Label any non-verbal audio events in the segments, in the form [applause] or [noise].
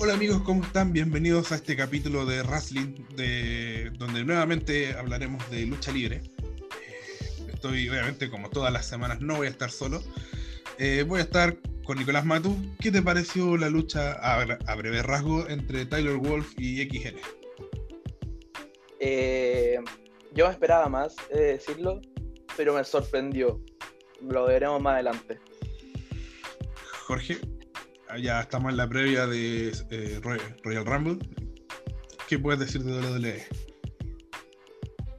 Hola amigos, ¿cómo están? Bienvenidos a este capítulo de Wrestling, de, donde nuevamente hablaremos de lucha libre. Eh, estoy, obviamente, como todas las semanas, no voy a estar solo. Eh, voy a estar con Nicolás Matu. ¿Qué te pareció la lucha a, a breve rasgo entre Tyler Wolf y XN? Eh, yo me esperaba más, he de decirlo, pero me sorprendió. Lo veremos más adelante. Jorge, ya estamos en la previa de eh, Royal Rumble. ¿Qué puedes decir de WWE?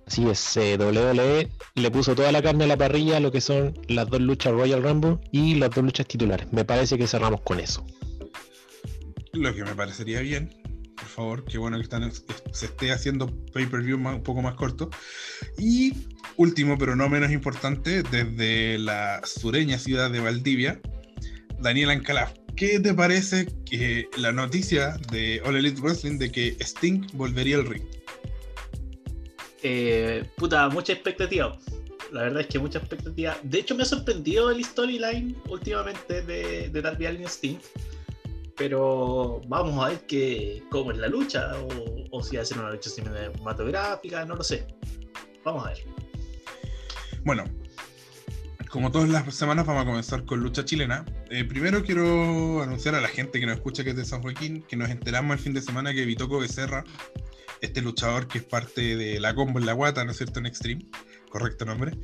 Sí, es eh, WWE le puso toda la carne a la parrilla lo que son las dos luchas Royal Rumble y las dos luchas titulares. Me parece que cerramos con eso. Lo que me parecería bien, por favor, que bueno que están, se esté haciendo pay-per-view un poco más corto. Y último, pero no menos importante, desde la sureña ciudad de Valdivia, Daniel Ancalaf. ¿Qué te parece que la noticia de All Elite Wrestling de que Sting volvería al ring? Eh, puta, mucha expectativa. La verdad es que mucha expectativa. De hecho, me ha sorprendido el storyline últimamente de, de Darby Allin Sting. Pero vamos a ver que, cómo es la lucha, o, o si hacen una lucha cinematográfica, no lo sé. Vamos a ver. Bueno, como todas las semanas vamos a comenzar con lucha chilena. Eh, primero quiero anunciar a la gente que nos escucha que es de San Joaquín, que nos enteramos el fin de semana que Vitoco Becerra, este luchador que es parte de la combo en la guata, ¿no es cierto? En Extreme, correcto nombre,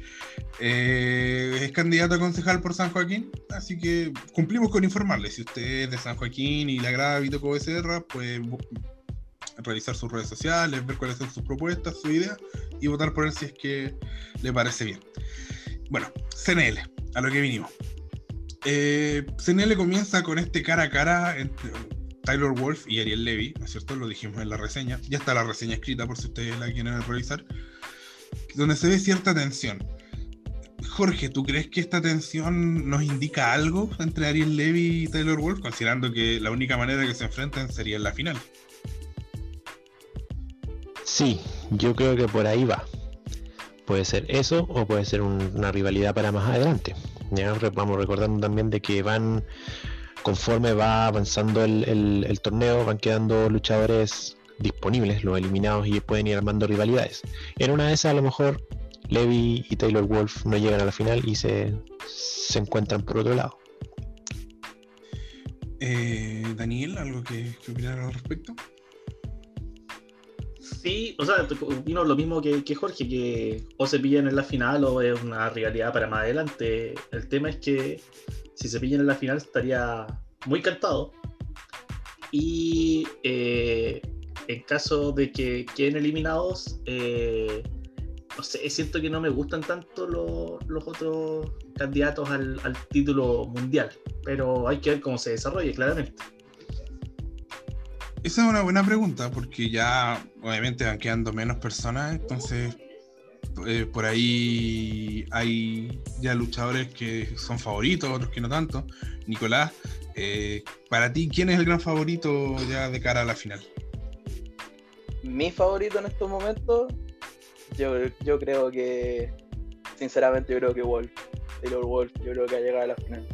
eh, es candidato a concejal por San Joaquín, así que cumplimos con informarle. Si usted es de San Joaquín y le agrada Vitoco Becerra, pues revisar sus redes sociales, ver cuáles son sus propuestas, su idea y votar por él si es que le parece bien. Bueno, CNL, a lo que vinimos. Eh, CNL comienza con este cara a cara entre Tyler Wolf y Ariel Levy, ¿no es cierto? Lo dijimos en la reseña. Ya está la reseña escrita por si ustedes la quieren revisar. Donde se ve cierta tensión. Jorge, ¿tú crees que esta tensión nos indica algo entre Ariel Levy y Tyler Wolf, considerando que la única manera que se enfrenten sería en la final? Sí, yo creo que por ahí va. Puede ser eso o puede ser una rivalidad para más adelante. ¿ya? Vamos recordando también de que van, conforme va avanzando el, torneo, van quedando luchadores disponibles, los eliminados, y pueden ir armando rivalidades. En una de esas, a lo mejor, Levi y Taylor Wolf no llegan a la final y se, se encuentran por otro lado. Eh, Daniel, ¿algo que, que opinar al respecto? Sí, o sea, vino lo mismo que, Jorge, que o se pillan en la final o es una rivalidad para más adelante. El tema es que si se pillan en la final estaría muy cantado. Y eh, en caso de que queden eliminados, eh, no sé, siento que no me gustan tanto los otros candidatos al, al título mundial. Pero hay que ver cómo se desarrolle, claramente. Esa es una buena pregunta, porque ya obviamente van quedando menos personas, entonces eh, por ahí hay ya luchadores que son favoritos, otros que no tanto. Nicolás, eh, para ti, ¿quién es el gran favorito ya de cara a la final? Mi favorito en estos momentos, yo, yo creo que, sinceramente, yo creo que Wolf, Taylor Wolf, yo creo que ha llegado a la final.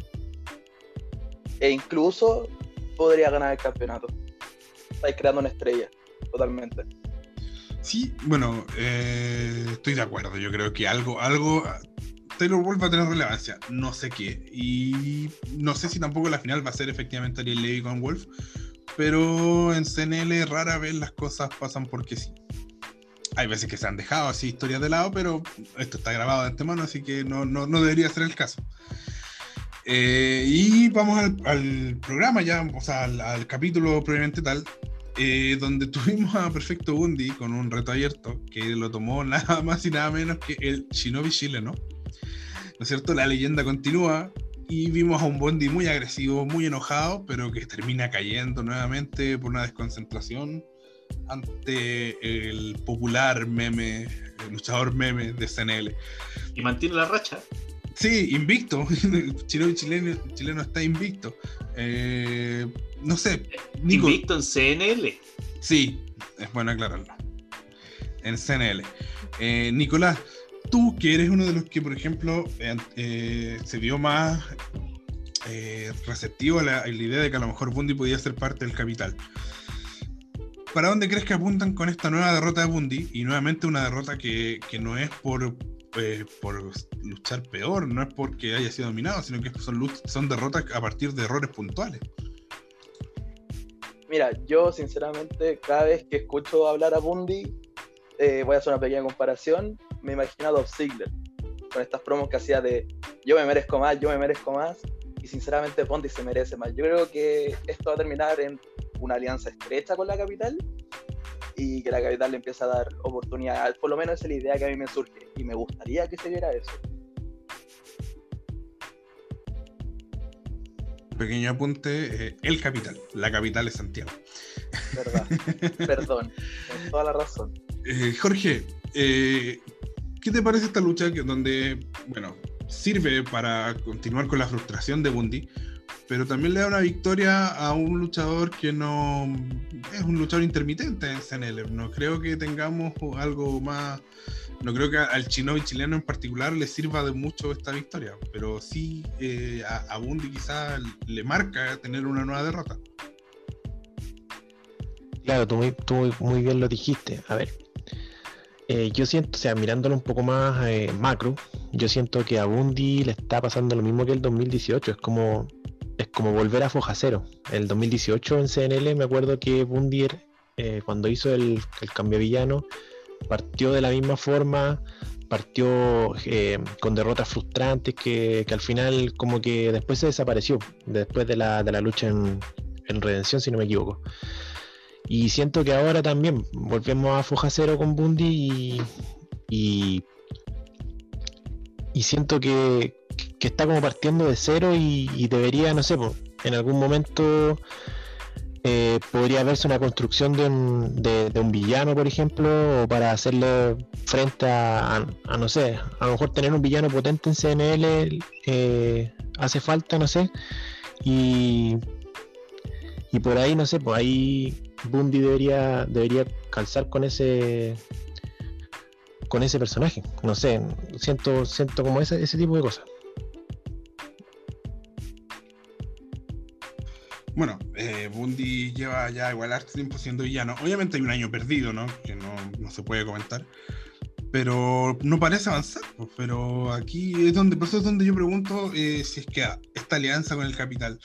E incluso podría ganar el campeonato estáis creando una estrella, totalmente. Sí, bueno, eh, estoy de acuerdo. Yo creo que algo, algo. Taylor Wolf va a tener relevancia, no sé qué. Y no sé si tampoco la final va a ser efectivamente Ariel Levy con Wolf. Pero en CNL rara vez las cosas pasan porque sí. Hay veces que se han dejado así historias de lado, pero esto está grabado de antemano, así que no, no, no debería ser el caso. Eh, y vamos al, programa ya, o sea, al, al capítulo previamente tal. Eh, donde tuvimos a Perfecto Bundy con un reto abierto que lo tomó [laughs] nada más y nada menos que el Shinobi chileno. ¿No es cierto? La leyenda continúa y vimos a un Bundy muy agresivo, muy enojado, pero que termina cayendo nuevamente por una desconcentración ante el popular meme, el luchador meme de CNL. Y mantiene la racha. Sí, invicto. Shinobi [laughs] chileno, chileno está invicto. Eh, no sé. Nico, Invicto en CNL. Sí, es bueno aclararlo. En CNL. Eh, Nicolás, tú que eres uno de los que, por ejemplo, eh, eh, se vio más receptivo a la, a la idea de que a lo mejor Bundy podía ser parte del capital. ¿Para dónde crees que apuntan con esta nueva derrota de Bundy? Y nuevamente una derrota que, que no es por, por luchar peor, no es porque haya sido dominado, sino que son derrotas a partir de errores puntuales. Mira, yo sinceramente cada vez que escucho hablar a Bundy, eh, voy a hacer una pequeña comparación, me imagino a Dolph Ziggler, con estas promos que hacía de yo me merezco más, yo me merezco más, y sinceramente Bundy se merece más. Yo creo que esto va a terminar en una alianza estrecha con la capital y que la capital le empieza a dar oportunidad, por lo menos esa es la idea que a mí me surge, y me gustaría que se viera eso. Pequeño apunte, eh, el capital. La capital es Santiago. ¿Verdad? [laughs] Perdón, con toda la razón. Eh, Jorge, eh, ¿qué te parece esta lucha que, donde, bueno, sirve para continuar con la frustración de Bundy, pero también le da una victoria a un luchador que no es un luchador intermitente en CNL? No creo que tengamos algo más, no creo que al chino y chileno en particular le sirva de mucho esta victoria, pero sí eh, a, Bundy quizás le marca tener una nueva derrota. Claro, tú muy, tú muy, muy bien lo dijiste. A ver, eh, yo siento, o sea, mirándolo un poco más eh, macro, yo siento que a Bundy le está pasando lo mismo que el 2018. Es como, es como volver a foja cero. El 2018 en CNL me acuerdo que Bundy, eh, cuando hizo el, el cambio villano, partió de la misma forma, partió eh, con derrotas frustrantes que, que al final como que después se desapareció, después de la, de la lucha en, en Redención, si no me equivoco. Y siento que ahora también volvemos a foja cero con Bundy y, y siento que, que está como partiendo de cero y, debería, no sé, en algún momento eh, podría verse una construcción de un, de, un villano, por ejemplo, o para hacerle frente a, no sé, a lo mejor tener un villano potente en CNL eh, hace falta, no sé, y, y por ahí, no sé, pues ahí Bundy debería, debería calzar con ese con ese personaje, no sé, siento, siento como ese, ese tipo de cosas. Bueno, eh, Bundy lleva ya igual harto tiempo siendo villano. Obviamente hay un año perdido, ¿no? Que no, no se puede comentar. Pero no parece avanzar. pues, Pero aquí es donde, por eso es donde yo pregunto eh, si es que esta alianza con el capital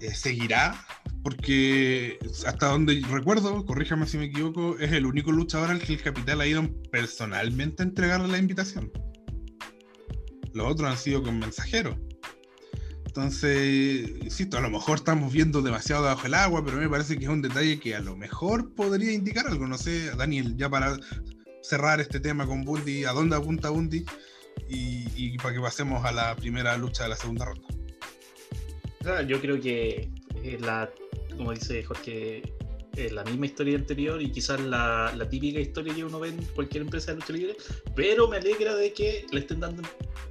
eh, seguirá. Porque hasta donde recuerdo, corríjame si me equivoco, es el único luchador al que el capital ha ido personalmente a entregarle la invitación. Los otros han sido con mensajeros. Entonces, insisto, a lo mejor estamos viendo demasiado debajo del agua, pero me parece que es un detalle que a lo mejor podría indicar algo. No sé, Daniel, ya para cerrar este tema con Bundy, ¿a dónde apunta Bundy? Y, y para que pasemos a la primera lucha de la segunda ronda. Claro, yo creo que eh, la, como dice Jorge, eh, la misma historia anterior y quizás la, típica historia que uno ve en cualquier empresa de lucha libre, pero me alegra de que le estén dando,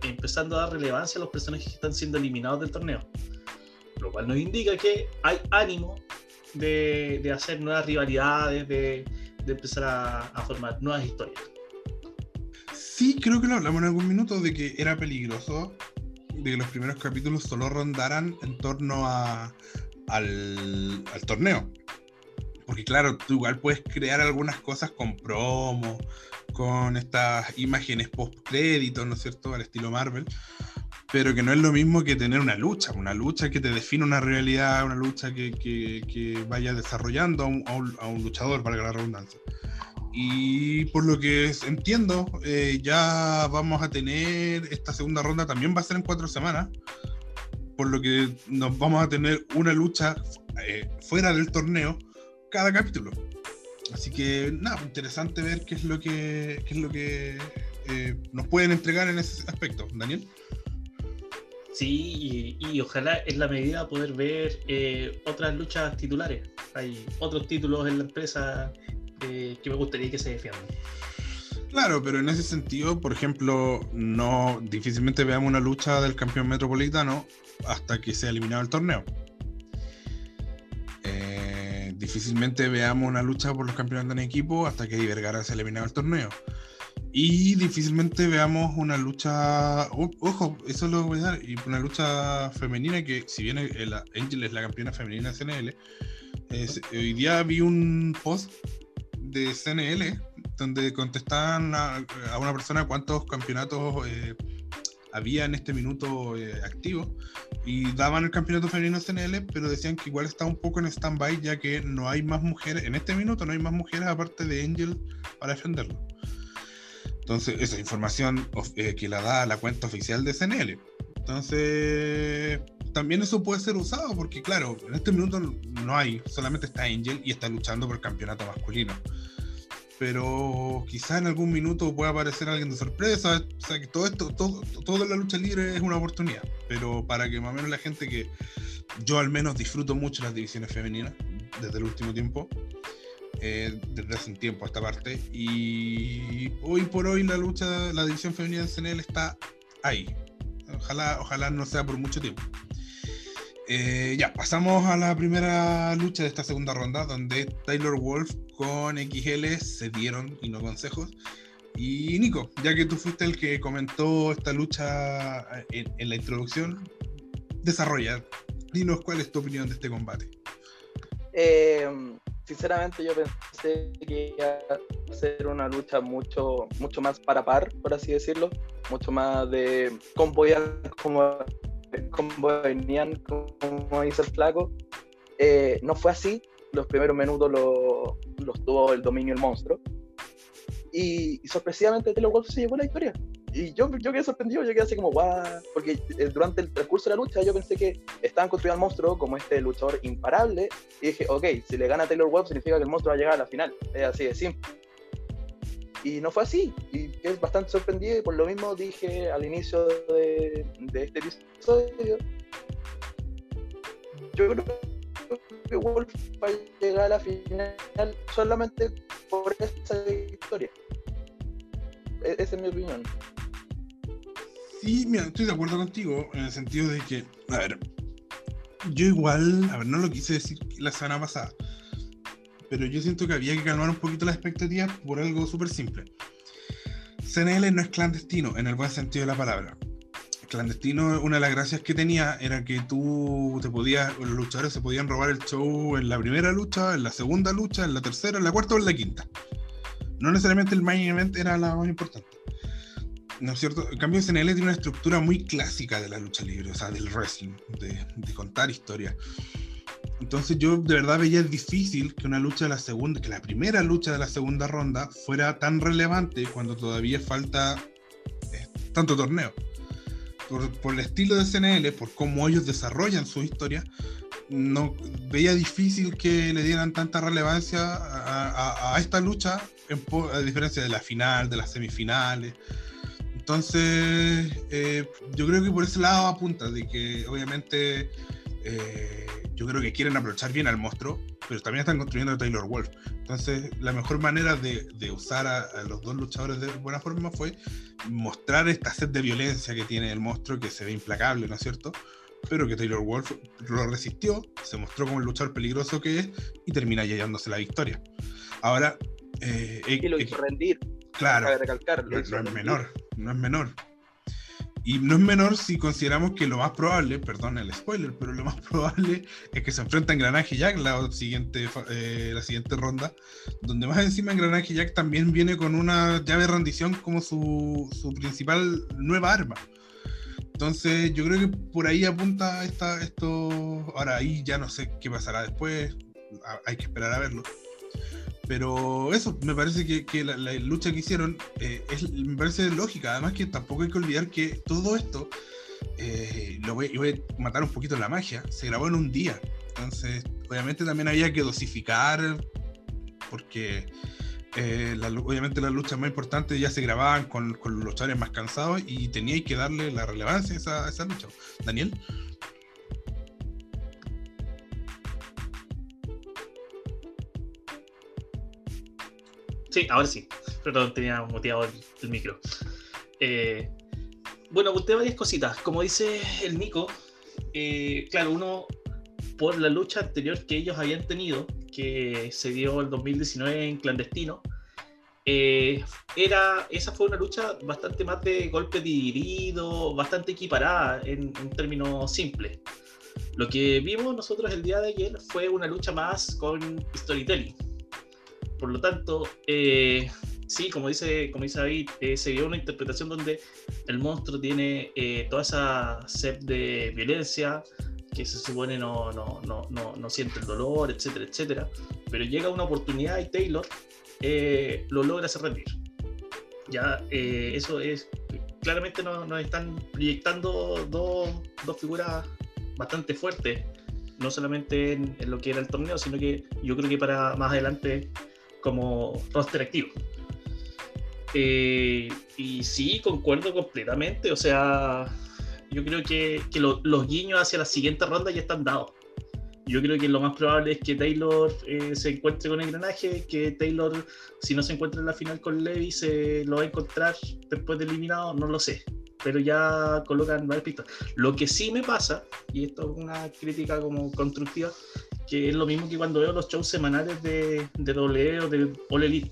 empezando a dar relevancia a los personajes que están siendo eliminados del torneo. Lo cual nos indica que hay ánimo de, de hacer nuevas rivalidades, de, de empezar a, formar nuevas historias. Sí, creo que lo hablamos en algún minuto de que era peligroso de que los primeros capítulos solo rondaran en torno a, al torneo. Porque claro, tú igual puedes crear algunas cosas con promo, con estas imágenes post créditos, ¿no es cierto? Al estilo Marvel. Pero que no es lo mismo que tener una lucha, una lucha que te define una realidad, una lucha que, que- que vaya desarrollando a un, a un- a un luchador, valga la redundancia. Y por lo que entiendo, eh, ya vamos a tener esta segunda ronda, también va a ser en cuatro semanas, por lo que nos vamos a tener una lucha eh, fuera del torneo cada capítulo. Así que nada, interesante ver qué es lo que, qué es lo que eh, nos pueden entregar en ese aspecto. Daniel. Sí, y, y ojalá en la medida poder ver eh, otras luchas titulares. Hay otros títulos en la empresa eh, que me gustaría que se defiendan. Claro, pero en ese sentido, por ejemplo, no difícilmente veamos una lucha del campeón metropolitano hasta que sea eliminado el torneo. Eh, difícilmente veamos una lucha por los campeonatos en equipo hasta que Eddie Vergara sea eliminado el torneo. Y difícilmente veamos una lucha, ojo, eso lo voy a dar, y una lucha femenina que si bien el- Angel es la campeona femenina de CNL, es- hoy día vi un post de CNL donde contestaban a, a una persona cuántos campeonatos eh, había en este minuto eh, activo y daban el campeonato femenino CNL, pero decían que igual está un poco en stand-by ya que no hay más mujeres, en este minuto no hay más mujeres aparte de Angel para defenderlo. Entonces, esa información eh, que la da la cuenta oficial de CNL. Entonces, también eso puede ser usado porque, claro, en este minuto no hay, solamente está Angel y está luchando por el campeonato masculino. Pero quizá en algún minuto pueda aparecer alguien de sorpresa. O sea, que todo esto, todo, todo la lucha libre es una oportunidad. Pero para que más o menos la gente que yo al menos disfruto mucho las divisiones femeninas desde el último tiempo, eh, desde hace un tiempo a esta parte. Y hoy por hoy la lucha, la división femenina en CNL está ahí. Ojalá, ojalá no sea por mucho tiempo. Eh, ya, pasamos a la primera lucha de esta segunda ronda, donde Taylor Wolf con XL se dieron y no consejos. Y Nico, ya que tú fuiste el que comentó esta lucha en, en la introducción, desarrolla. Dinos cuál es tu opinión de este combate. Eh, sinceramente yo pensé que iba a ser una lucha mucho, mucho más para par, por así decirlo, mucho más de combo como, como venían, como dice el flaco. Eh, no fue así, los primeros minutos los lo tuvo el dominio el monstruo. Y, y sorpresivamente Taylor Wolf se llevó la victoria. Y yo, yo quedé sorprendido, yo quedé así como, guau, porque eh, durante el transcurso de la lucha yo pensé que estaban construyendo al monstruo como este luchador imparable, y dije, ok, si le gana Taylor Wolf significa que el monstruo va a llegar a la final, es así de simple. Y no fue así, y quedé bastante sorprendido, y por lo mismo dije al inicio de, de este episodio, yo creo que Wolf va a llegar a la final solamente por esa victoria. E- Esa es mi opinión. Sí, mira, estoy de acuerdo contigo en el sentido de que, a ver, yo igual, a ver, no lo quise decir la semana pasada, pero yo siento que había que calmar un poquito las expectativas por algo súper simple. CNL no es clandestino en el buen sentido de la palabra. Clandestino, una de las gracias que tenía era que tú te podías, los luchadores se podían robar el show en la primera lucha, en la segunda lucha, en la tercera, en la cuarta o en la quinta. No necesariamente el main event era la más importante. ¿No es cierto? En cambio, CNL tiene una estructura muy clásica de la lucha libre, o sea, del wrestling, de, de contar historias. Entonces yo de verdad veía difícil que una lucha de la segunda, que la primera lucha de la segunda ronda fuera tan relevante cuando todavía falta eh, tanto torneo. Por, por el estilo de CNL, por cómo ellos desarrollan su historia, no veía difícil que le dieran tanta relevancia a, a- a esta lucha, en a diferencia de la final, de las semifinales. Entonces, eh, yo creo que por ese lado apunta, de que obviamente eh, yo creo que quieren aprovechar bien al monstruo, pero también están construyendo a Taylor Wolf. Entonces, la mejor manera de, de usar a, a los dos luchadores de buena forma fue mostrar esta sed de violencia que tiene el monstruo, que se ve implacable, ¿no es cierto? Pero que Taylor Wolf lo resistió, se mostró como el luchador peligroso que es y termina llevándose la victoria. Ahora, eh, Y lo eh, hizo rendir, claro, recalcar. lo no, hizo no es menor, no es menor. Y no es menor si consideramos que lo más probable, perdón el spoiler, pero lo más [laughs] probable es que se enfrenta a Engranaje Jack la siguiente, eh, la siguiente ronda, donde más encima Engranaje Jack también viene con una llave de rendición como su, su principal nueva arma. Entonces yo creo que por ahí apunta esta, esto. Ahora ahí ya no sé qué pasará después, hay que esperar a verlo. Pero eso, me parece que, la, lucha que hicieron eh, me parece lógica. Además que tampoco hay que olvidar que todo esto, eh, lo voy, a matar un poquito la magia, se grabó en un día. Entonces, obviamente también había que dosificar, porque eh, obviamente las luchas más importantes ya se grababan con, con los luchadores más cansados y teníais que darle la relevancia a esa, a esa lucha. Daniel. Sí, ahora sí. Perdón, tenía muteado el, el micro. Eh, bueno, apunté varias cositas. Como dice el Nico, eh, claro, uno por la lucha anterior que ellos habían tenido, que se dio el 2019 en clandestino, eh, era, esa fue una lucha bastante más de golpe dividido, bastante equiparada en, en términos simples. Lo que vimos nosotros el día de ayer fue una lucha más con storytelling. Por lo tanto, eh, sí, como dice, como dice David, eh, se vio una interpretación donde el monstruo tiene eh, toda esa sed de violencia, que se supone no, no, no, no, no siente el dolor, etcétera, etcétera. Pero llega una oportunidad y Taylor eh, lo logra hacer rendir. Ya, eh, eso es. Claramente nos, nos están proyectando dos, dos figuras bastante fuertes, no solamente en, en lo que era el torneo, sino que yo creo que para más adelante como roster activo. Eh, y sí, concuerdo completamente. O sea, yo creo que, que lo- los guiños hacia la siguiente ronda ya están dados. Yo creo que lo más probable es que Taylor eh, se encuentre con engranaje, que Taylor, si no se encuentra en la final con Levi, se lo va a encontrar después de eliminado, no lo sé. Pero ya colocan varias pistas. Lo que sí me pasa, y esto es una crítica como constructiva, que es lo mismo que cuando veo los shows semanales de, de W o de All Elite,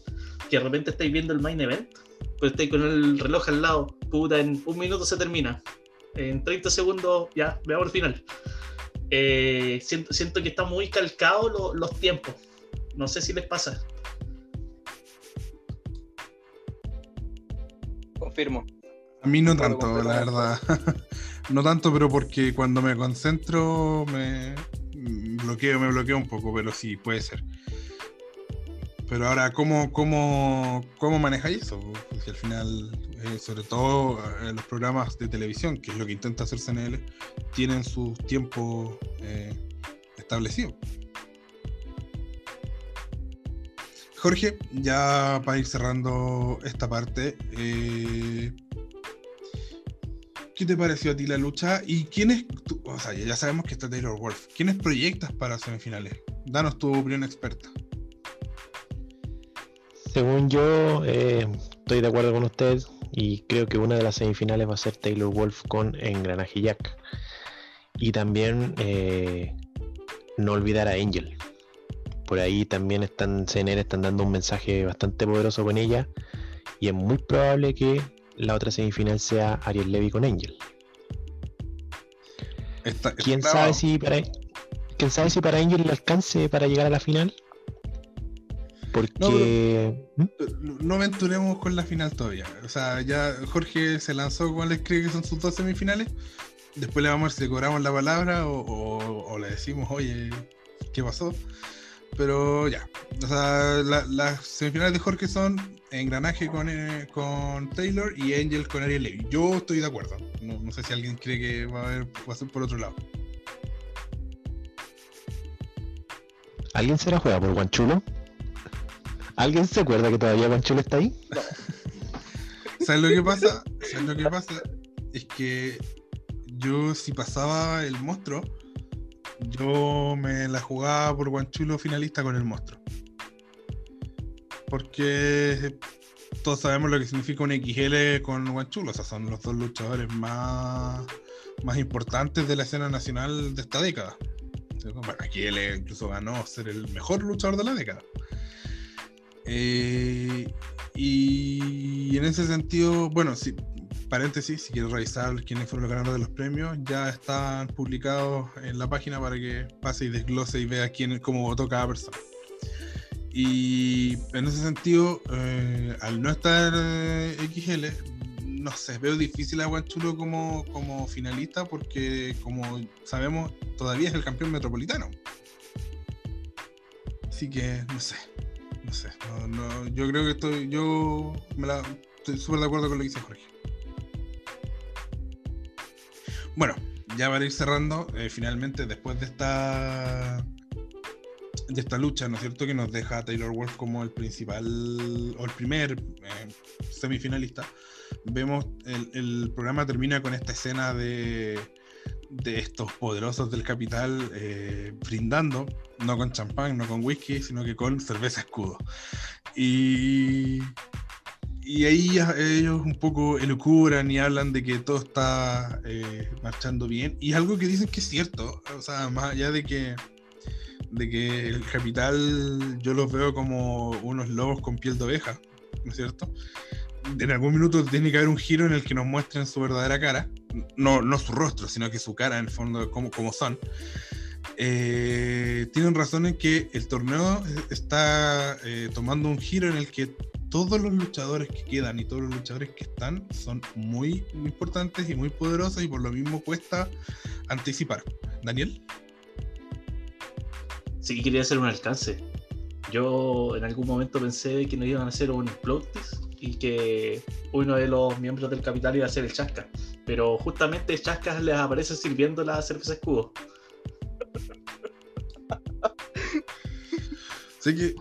que de repente estáis viendo el main event, pues estáis con el reloj al lado, puta, en un minuto se termina, en 30 segundos ya, veamos el final. Eh, siento, siento que está muy calcado lo- los tiempos, no sé si les pasa. Confirmo. A mí no tanto, la verdad. [laughs] no tanto, pero porque cuando me concentro me bloqueo, me bloqueo un poco, pero sí, puede ser. Pero ahora, ¿cómo, cómo, cómo manejáis eso? Porque al final, eh, sobre todo eh, los programas de televisión, que es lo que intenta hacer CNL, tienen sus tiempos eh, establecidos. Jorge, ya para ir cerrando esta parte, eh, ¿qué te pareció a ti la lucha? ¿Y quiénes, o sea, ya sabemos que está Taylor Wolf, ¿quiénes proyectas para semifinales? Danos tu opinión experta. Según yo, eh, estoy de acuerdo con usted y creo que una de las semifinales va a ser Taylor Wolf con Engranaje Jack. Y también eh, no olvidar a Angel. Por ahí también están, CNN están dando un mensaje bastante poderoso con ella y es muy probable que la otra semifinal sea Ariel Levy con Angel. Está- ¿Quién sabe si para quién sabe si para Angel le alcance para llegar a la final? Porque ¿Mm? No aventuremos con la final todavía. O sea, ya Jorge se lanzó cuáles cree que son sus dos semifinales. Después le vamos a ver si le cobramos la palabra o, o- o le decimos, oye, ¿qué pasó? Pero ya. O sea, la- las semifinales de Jorge son Engranaje con, eh, con Taylor y Angel con Ariel Levy. Yo estoy de acuerdo. No, no sé si alguien cree que va a, haber, va a ser por otro lado. ¿alguien se la juega por Guanchulo? ¿Alguien se acuerda que todavía Guanchulo está ahí? [laughs] ¿Sabes lo que pasa? ¿Sabes lo que pasa? Es que yo, si pasaba el monstruo, yo me la jugaba por Guanchulo finalista con el monstruo. Porque todos sabemos lo que significa un XL con Guanchulo. O sea, son los dos luchadores más, más importantes de la escena nacional de esta década. Bueno, XL incluso ganó ser el mejor luchador de la década. Eh, y en ese sentido, bueno, si, paréntesis, si quieres revisar quiénes fueron los ganadores de los premios, ya están publicados en la página para que pase y desglose y vea quién, cómo votó cada persona. Y en ese sentido, eh, al no estar eh, XL, no sé, veo difícil a Guanchulo como, como finalista porque, como sabemos, todavía es el campeón metropolitano. Así que, no sé, no sé, no, yo creo que estoy, yo me la, estoy súper de acuerdo con lo que dice Jorge. Bueno, ya para ir cerrando, eh, finalmente después de esta de esta lucha, ¿no es cierto? Que nos deja a Taylor Wolf como el principal o el primer eh, semifinalista. Vemos el, programa termina con esta escena de, de estos poderosos del capital eh, brindando, no con champán, no con whisky, sino que con cerveza escudo. Y, y ahí ellos un poco elucubran y hablan de que todo está eh, marchando bien. Y algo que dicen que es cierto, o sea, más allá de que de que el capital yo los veo como unos lobos con piel de oveja, ¿no es cierto? En algún minuto tiene que haber un giro en el que nos muestren su verdadera cara, no, no su rostro, sino que su cara en el fondo, como, como son. Eh, tienen razón en que el torneo está eh, tomando un giro en el que todos los luchadores que quedan y todos los luchadores que están son muy importantes y muy poderosos y por lo mismo cuesta anticipar. Daniel. Sí, quería hacer un alcance. Yo en algún momento pensé que nos iban a hacer un plot y que uno de los miembros del capital iba a ser el Chasca. Pero justamente Chasca les aparece sirviendo la cerveza escudo. Sé que,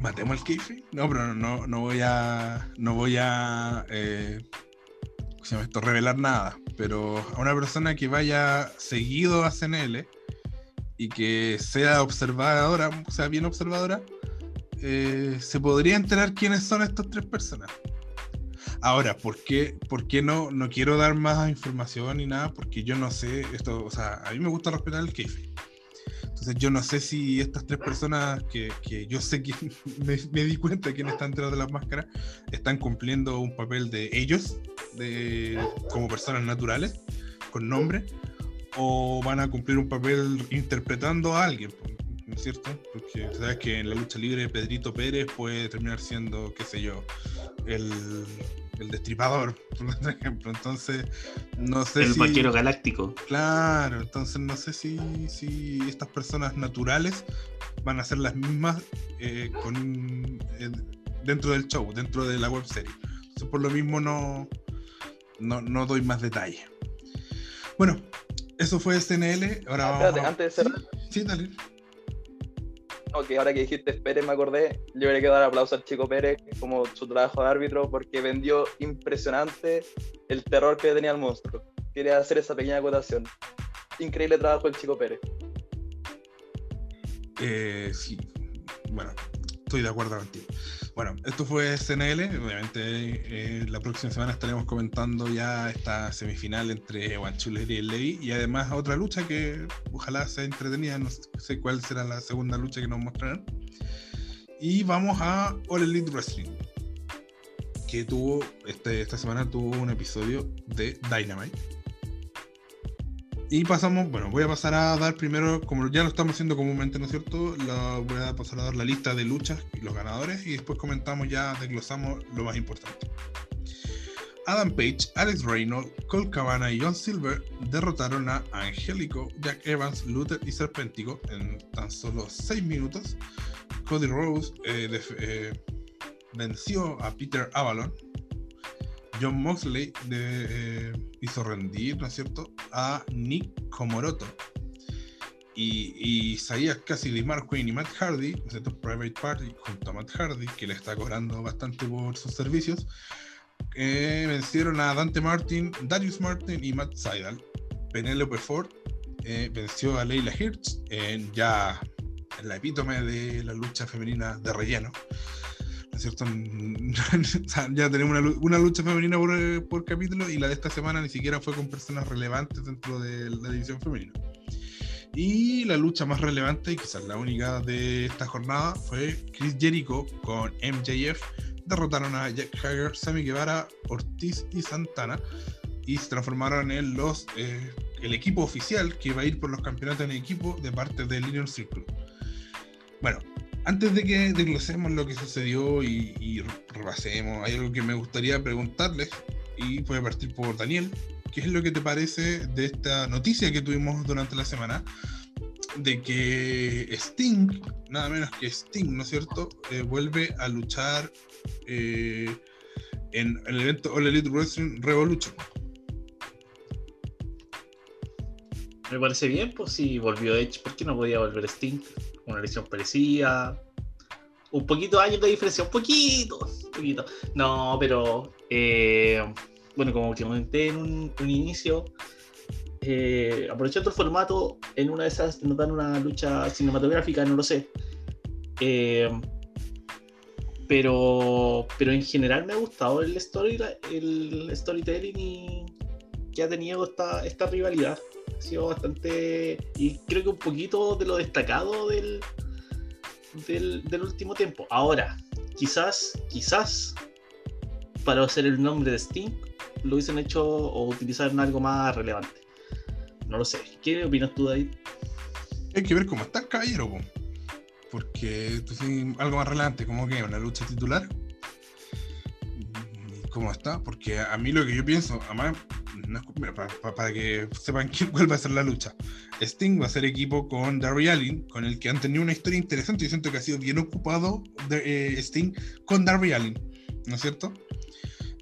matemos al Keife. No, pero no, no voy a, no voy a, eh, ¿cómo se llama esto? Revelar nada. Pero a una persona que vaya seguido a CNL y que sea observadora, sea bien observadora, eh, se podría enterar quiénes son estas tres personas. Ahora, ¿por qué, por qué no, no quiero dar más información ni nada? Porque yo no sé esto, o sea, a mí me gusta respetar el keife. Yo no sé si estas tres personas que, que yo sé que [laughs] me, me, di cuenta de quién están detrás de las máscaras están cumpliendo un papel de ellos, de, como personas naturales, con nombre, o van a cumplir un papel interpretando a alguien, ¿no es cierto? Porque sabes que en la lucha libre Pedrito Pérez puede terminar siendo, qué sé yo, el, el destripador, [laughs] por ejemplo. Entonces, no sé el si. vaquero galáctico. Claro, entonces no sé si, si estas personas naturales van a ser las mismas eh, con, eh, dentro del show, dentro de la web serie. Entonces, por lo mismo, no, no, no doy más detalles. Bueno, eso fue SNL. Ahora Ah, vamos espérate, a- antes de cerrar. Sí, sí, dale. Ok, ahora que dijiste Pérez me acordé, yo le quiero dar aplauso al chico Pérez como su trabajo de árbitro porque vendió impresionante el terror que tenía el monstruo. Quería hacer esa pequeña acotación. Increíble trabajo del chico Pérez. Eh, sí, bueno, estoy de acuerdo contigo. Bueno, esto fue SNL. Obviamente, eh, la próxima semana estaremos comentando ya esta semifinal entre Guanchuler y el Levi. Y además, otra lucha que ojalá sea entretenida. No sé cuál será la segunda lucha que nos mostrarán. Y vamos a All Elite Wrestling, que tuvo este, esta semana tuvo un episodio de Dynamite. Y pasamos, bueno, voy a pasar a dar primero, como ya lo estamos haciendo comúnmente, ¿no es cierto? La, voy a pasar a dar la lista de luchas y los ganadores y después comentamos ya, desglosamos lo más importante. Adam Page, Alex Reynolds, Cole Cabana y John Silver derrotaron a Angélico, Jack Evans, Luther y Serpentico en tan solo 6 minutos. Cody Rose eh, eh, venció a Peter Avalon. John Moxley eh, hizo rendir, ¿no es cierto?, a Nick Komoroto. Y, y Isaías Cassidy, Mark Quinn y Matt Hardy, ¿no es cierto?, Private Party junto a Matt Hardy, que le está cobrando bastante por sus servicios, eh, vencieron a Dante Martin, Darius Martin y Matt Seidel. Penelope Ford eh, venció a Leila Hirsch en ya en la epítome de la lucha femenina de relleno. ¿No es cierto? [laughs] Ya tenemos una, una lucha femenina por, eh, por capítulo y la de esta semana ni siquiera fue con personas relevantes dentro de la división femenina. Y la lucha más relevante, y quizás la única de esta jornada, fue Chris Jericho con MJF. Derrotaron a Jack Hager, Sammy Guevara, Ortiz y Santana y se transformaron en los eh, el equipo oficial que va a ir por los campeonatos en equipo de parte del Inner Circle. Bueno, antes de que desglosemos lo que sucedió y, y repasemos, hay algo que me gustaría preguntarles y voy a partir por Daniel. ¿Qué es lo que te parece de esta noticia que tuvimos durante la semana? De que Sting, nada menos que Sting, ¿no es cierto?, Eh, vuelve a luchar eh, en el evento All Elite Wrestling Revolution. Me parece bien, pues si volvió Edge, ¿por qué no podía volver Sting? Una lesión parecida. Un poquito de años de diferencia, un poquito, un poquito. No, pero eh, bueno, como te comenté en un, un inicio, eh, aprovechando el formato, en una de esas nos dan una lucha cinematográfica, no lo sé. Eh, pero, pero en general me ha gustado el, story, el storytelling y que ha tenido esta, esta rivalidad ha sido bastante. Y creo que un poquito de lo destacado del, del, último tiempo. Ahora, quizás, quizás, para hacer el nombre de Sting, lo hubiesen hecho o utilizaron algo más relevante. No lo sé. ¿Qué opinas tú, David? Hay que ver cómo está el caballero, po. porque algo más relevante, como que una lucha titular. ¿Y ¿Cómo está? Porque a mí lo que yo pienso, además, no para, para- para que sepan quién, [laughs] cuál va a ser la lucha. Sting va a ser equipo con Darby Allin, con el que han tenido una historia interesante. Yo siento que ha sido bien ocupado de, eh, Sting con Darby Allin, ¿no es cierto?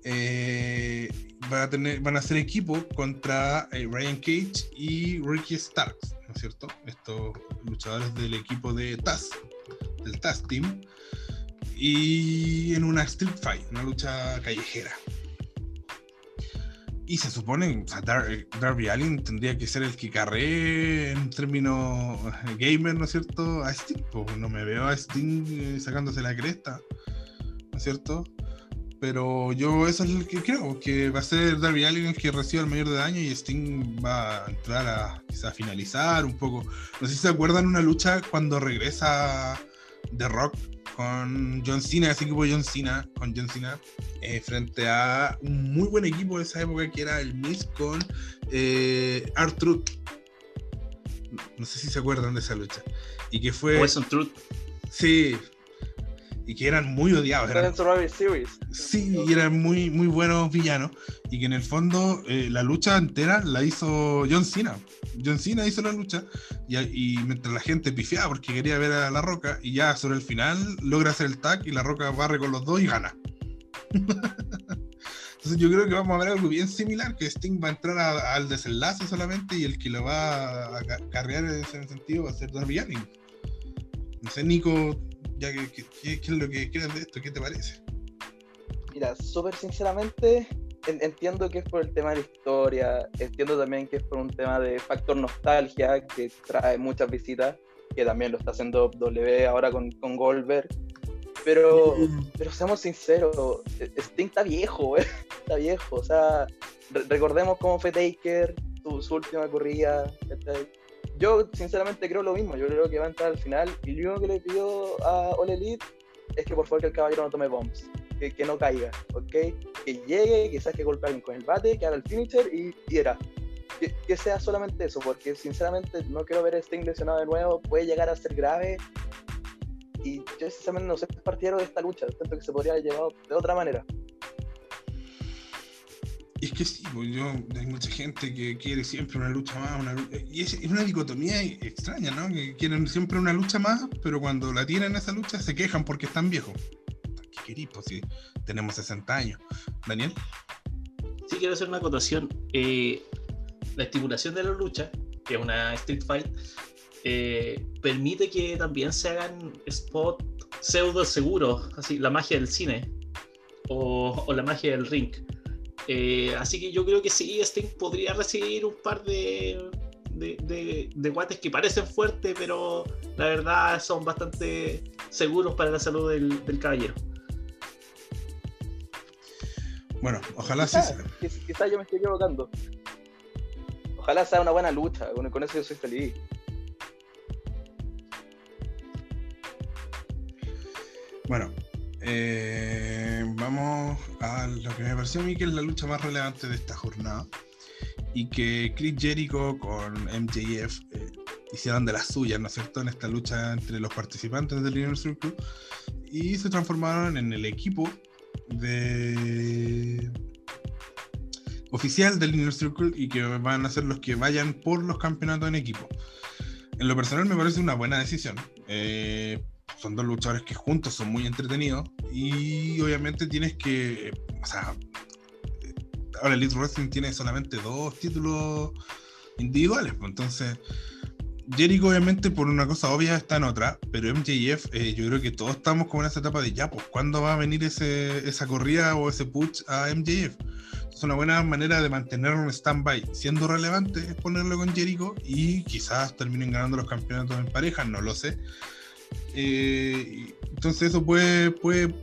Eh, a tener, van a ser equipo contra eh, Ryan Cage y Ricky Starks, ¿no es cierto? Estos luchadores del equipo de Taz, del Taz Team, y en una Street Fight, una lucha callejera. Y se supone, o sea, Dar- Darby Allin tendría que ser el que carree en términos eh, gamer, ¿no es cierto? A Sting, no me veo a Sting eh, sacándose la cresta, ¿no es cierto? Pero yo eso es lo que creo, que va a ser Darby Allin el que reciba el mayor de daño y Sting va a entrar a quizá a finalizar un poco. No sé si se acuerdan una lucha cuando regresa The Rock con John Cena, ese equipo de John Cena, con John Cena, eh, frente a un muy buen equipo de esa época que era el Miz con eh, R-Truth. No sé si se acuerdan de esa lucha. Y que fue. O es un truth. Sí. Y que eran muy odiados. Eran- Series. Sí, y eran muy, muy buenos villanos. Y que en el fondo eh, la lucha entera la hizo John Cena. John Cena hizo la lucha y, y mientras la gente pifiaba porque quería ver a La Roca y ya sobre el final logra hacer el tag y La Roca barre con los dos y gana. [laughs] Entonces yo creo que vamos a ver algo bien similar, que Sting va a entrar a- al desenlace solamente y el que lo va a ca- carrear en ese sentido va a ser Darby Allin. No sé, Nico, ya que, que- que- ¿qué es lo que crees de esto? ¿Qué te parece? Mira, súper sinceramente, en- entiendo que es por el tema de la historia, entiendo también que es por un tema de factor nostalgia que trae muchas visitas, que también lo está haciendo W ahora con, con Goldberg. Pero, pero seamos sinceros, Sting está viejo, güey, [laughs] está viejo. O sea, re- recordemos cómo fue Taker, su, su última corrida. Yo sinceramente creo lo mismo, yo creo que va a entrar al final y lo único que le pido a All Elite es que por favor que el caballero no tome bombs, que, que no caiga, ¿ok? Que llegue, que alguien con el bate, que haga el finisher y, y era. Que, que sea solamente eso, porque sinceramente no quiero ver a Sting lesionado de nuevo, puede llegar a ser grave. Y yo sinceramente no soy partidario de esta lucha, siento que se podría haber llevado de otra manera. Es que sí, pues yo, hay mucha gente que quiere siempre una lucha más, y es, una dicotomía extraña, ¿no? Que quieren siempre una lucha más, pero cuando la tienen esa lucha se quejan porque están viejos. ¿Qué querís? Pues si tenemos 60 años. Daniel, Sí, quiero hacer una acotación. Eh, la estipulación de la lucha, que es una Street Fight, eh, permite que también se hagan spot pseudo seguros, así, la magia del cine o, o la magia del ring. Eh, así que yo creo que sí, Sting podría recibir un par de, de, de- de guates que parecen fuertes, pero la verdad son bastante seguros para la salud del, del caballero. bueno, ojalá sí Quizás sea. quiz- quizás yo me estoy equivocando. Ojalá sea una buena lucha, con, con eso yo soy feliz. Bueno, eh, vamos a lo que me pareció a mí que es la lucha más relevante de esta jornada. Y que Chris Jericho con MJF eh, hicieron de las suyas, ¿no es cierto?, en esta lucha entre los participantes del Inner Circle. Y se transformaron en el equipo de oficial del Inner Circle y que van a ser los que vayan por los campeonatos en equipo. En lo personal me parece una buena decisión. Eh, son dos luchadores que juntos son muy entretenidos y obviamente tienes que, o sea, ahora Elite Wrestling tiene solamente dos títulos individuales, pues entonces Jericho obviamente por una cosa obvia está en otra, pero MJF eh, yo creo que todos estamos como en esa etapa de ya, pues ¿cuándo va a venir ese, esa corrida o ese push a MJF? Es una buena manera de mantenerlo en stand-by, siendo relevante es ponerlo con Jericho y quizás terminen ganando los campeonatos en pareja, no lo sé. Eh, entonces eso puede, puede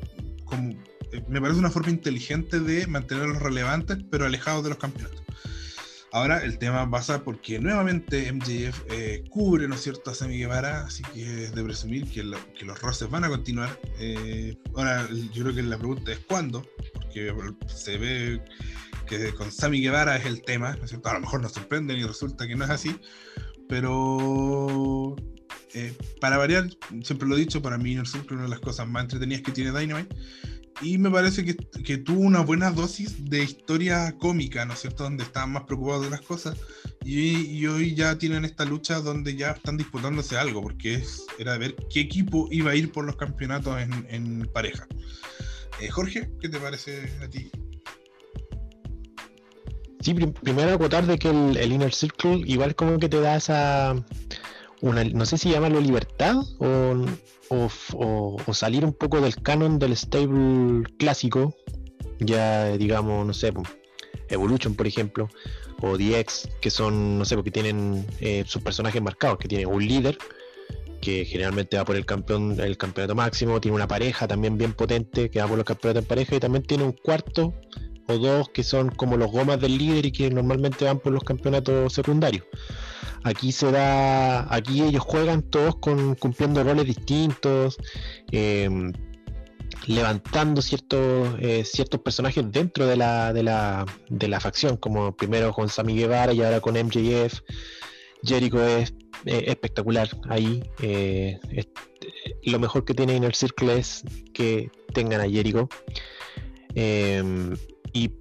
como, eh, me parece una forma inteligente de mantenerlos relevantes pero alejados de los campeonatos. Ahora el tema pasa porque nuevamente MJF eh, cubre, ¿no es cierto?, a Sammy Guevara, así que es de presumir que, que los roces van a continuar. Eh, ahora yo creo que la pregunta es cuándo, porque se ve que con Sammy Guevara es el tema, ¿no es cierto? A lo mejor nos sorprenden y resulta que no es así, pero eh, para variar, siempre lo he dicho, para mí Inner Circle es una de las cosas más entretenidas que tiene Dynamite. Y me parece que, tuvo una buena dosis de historia cómica, ¿no es cierto? Donde estaban más preocupados de las cosas. Y, hoy ya tienen esta lucha donde ya están disputándose algo, porque es, era ver qué equipo iba a ir por los campeonatos en, en pareja. Eh, Jorge, ¿qué te parece a ti? Sí, primero acotar de que el, el, Inner Circle igual como que te da esa una, no sé si llamarlo libertad o, o, salir un poco del canon del stable clásico, ya digamos, no sé, Evolution por ejemplo, o DX, que son, no sé, porque tienen eh, sus personajes marcados, que tienen un líder, que generalmente va por el campeón el campeonato máximo, tiene una pareja también bien potente que va por los campeonatos en pareja y también tiene un cuarto o dos que son como los gomas del líder y que normalmente van por los campeonatos secundarios. Aquí se da, aquí ellos juegan todos con cumpliendo roles distintos, em, levantando ciertos eh, ciertos personajes dentro de la, de la, de la facción, como primero con Sammy Guevara y ahora con MJF. Jericho es eh, espectacular ahí. Eh, lo mejor que tiene en el círculo es que tengan a Jericho. Y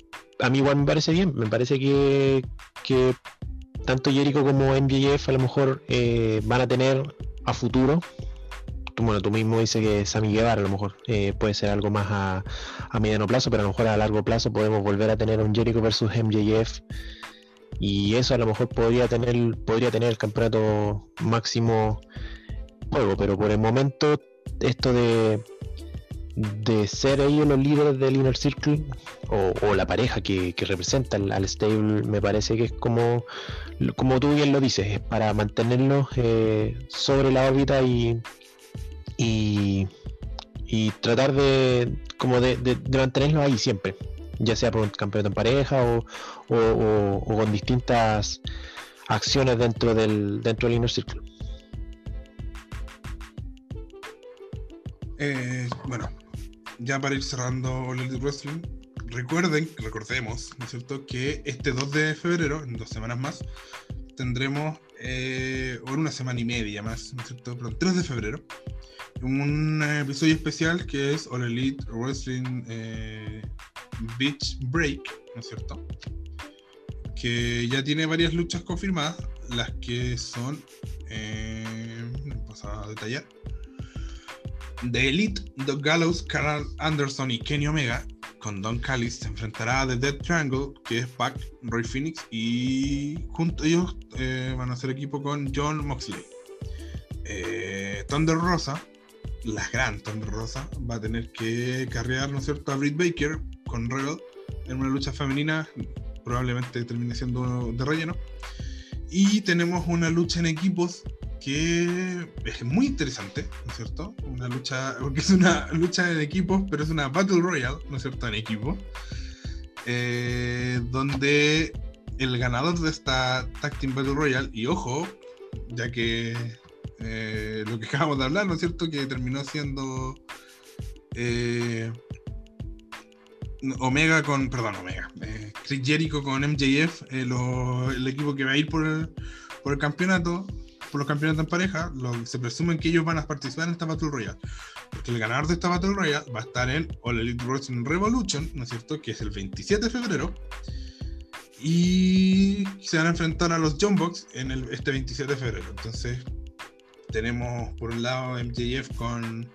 a mí igual me parece bien, me parece que, que tanto Jericho como MJF a lo mejor eh, van a tener a futuro. Bueno, tú mismo dices que Sammy Guevara a lo mejor eh, puede ser algo más a, a, mediano plazo, pero a lo mejor a largo plazo podemos volver a tener un Jericho versus MJF. Y eso a lo mejor podría tener, podría tener el campeonato máximo juego, pero por el momento esto de de ser ellos los líderes del Inner Circle o, la pareja que, representa al, stable, me parece que es como, como tú bien lo dices, es para mantenerlos eh, sobre la órbita y, y, tratar de, como de, mantenerlos ahí siempre, ya sea por un campeonato en pareja o, o, con distintas acciones dentro del, dentro del Inner Circle. Eh, bueno, ya para ir cerrando All Elite Wrestling, recuerden, recordemos, ¿no es cierto?, que este 2 de febrero, en dos semanas más, tendremos, eh, una semana y media más, ¿no es cierto?, pero el 3 de febrero, un episodio especial que es All Elite Wrestling eh, Beach Break, ¿no es cierto? Que ya tiene varias luchas confirmadas, las que son, eh, paso a detallar, The Elite, Doug Gallows, Carl Anderson y Kenny Omega con Don Callis se enfrentará a The Dead Triangle, que es Pac, Roy Phoenix y junto ellos eh, van a hacer equipo con John Moxley. Eh, Thunder Rosa, la gran Thunder Rosa, va a tener que carrear, ¿no es cierto?, a Britt Baker con Rebel en una lucha femenina, probablemente termine siendo de relleno. Y tenemos una lucha en equipos que es muy interesante, ¿no es cierto? Una lucha, porque es una [laughs] lucha en equipos, pero es una Battle Royale, ¿no es cierto?, en equipo, eh, donde el ganador de esta Tag Team Battle Royale, y ojo, ya que eh, lo que acabamos de hablar, ¿no es cierto?, que terminó siendo eh, Omega con, perdón, Omega, Chris Jericho con MJF, el equipo que va a ir por el, por el campeonato, por los campeonatos en pareja, se presumen que ellos van a participar en esta Battle Royale. Porque el ganador de esta Battle Royale va a estar en All Elite Wrestling Revolution, ¿no es cierto? Que es el 27 de febrero. Y se van a enfrentar a los John en este 27 de febrero. Entonces, tenemos por un lado MJF con,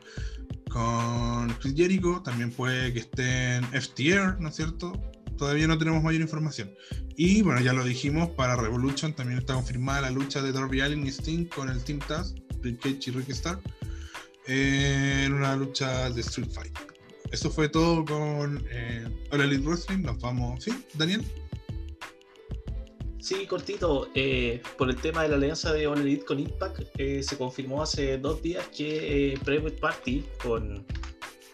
con Chris Jericho. También puede que estén FTR, ¿no es cierto? Todavía no tenemos mayor información. Y bueno, ya lo dijimos, para Revolution también está confirmada la lucha de Darby Allin y Sting con el Team Taz, Rick Cage y Rick Starr, en una lucha de Street Fight. Eso fue todo con eh, Elite Wrestling. Nos vamos. ¿Sí, Daniel? Sí, cortito. Eh, por el tema de la alianza de All con Impact, eh, se confirmó hace dos días que eh, Private Party con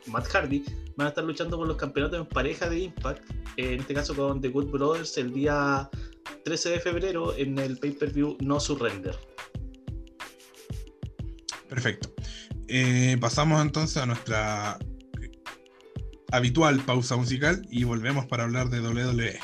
Matt Hardy van a estar luchando por los campeonatos en pareja de Impact, en este caso con The Good Brothers el día 13 de febrero en el pay-per-view No Surrender. Perfecto. Eh, pasamos entonces a nuestra habitual pausa musical y volvemos para hablar de WWE.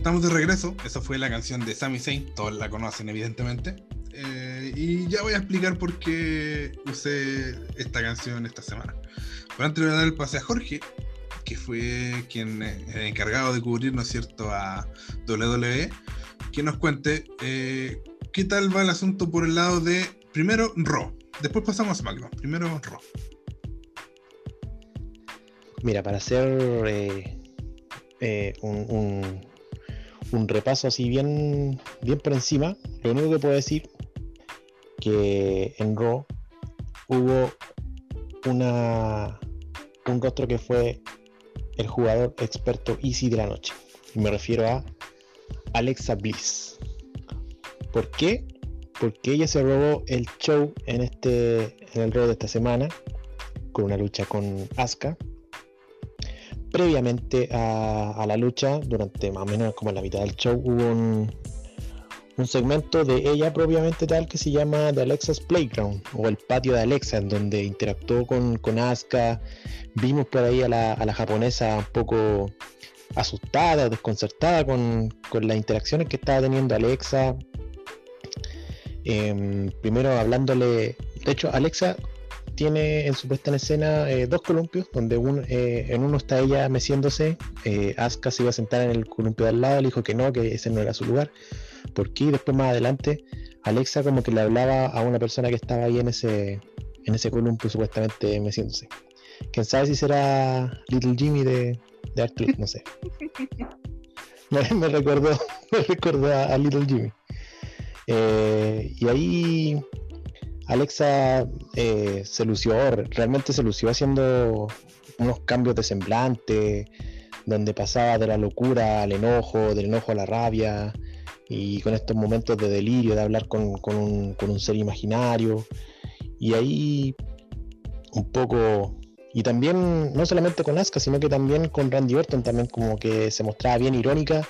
Estamos de regreso. Esa fue la canción de Sami Zayn. Todos la conocen, evidentemente. Eh, y ya voy a explicar por qué usé esta canción esta semana. Pero antes de dar el pase a Jorge, que fue quien eh, encargado de cubrir, ¿no es cierto?, a WWE, que nos cuente eh, qué tal va el asunto por el lado de, primero, Raw. Después pasamos a SmackDown. Primero, Raw. Mira, para hacer eh, un- un repaso así bien, bien por encima, lo único que puedo decir que en Raw hubo una un rostro que fue el jugador experto Easy de la noche. Y me refiero a Alexa Bliss. ¿Por qué? Porque ella se robó el show en este en el Raw de esta semana con una lucha con Asuka previamente a, la lucha, durante más o menos como la mitad del show, hubo un, un segmento de ella propiamente tal que se llama The Alexa's Playground o el patio de Alexa, en donde interactuó con, con Asuka. Vimos por ahí a la, a la japonesa un poco asustada, desconcertada con, con las interacciones que estaba teniendo Alexa. Em, primero hablándole, de hecho Alexa tiene en su puesta en escena eh, dos columpios, donde un- eh, en uno está ella meciéndose, eh, Asuka se iba a sentar en el columpio de al lado, le dijo que no, que ese no era su lugar. ¿Por qué? Y después más adelante, Alexa como que le hablaba a una persona que estaba ahí en ese, en ese columpio supuestamente meciéndose. Quién sabe si será Little Jimmy de, de no sé. [laughs] Me, me recordó, [laughs] me recordó a, a Little Jimmy. Eh, y ahí Alexa eh, se lució, re- realmente se lució haciendo unos cambios de semblante, donde pasaba de la locura al enojo, del enojo a la rabia, y con estos momentos de delirio, de hablar con, un, ser imaginario. Y ahí un poco, y también no solamente con Asuka, sino que también con Randy Orton, también como que se mostraba bien irónica,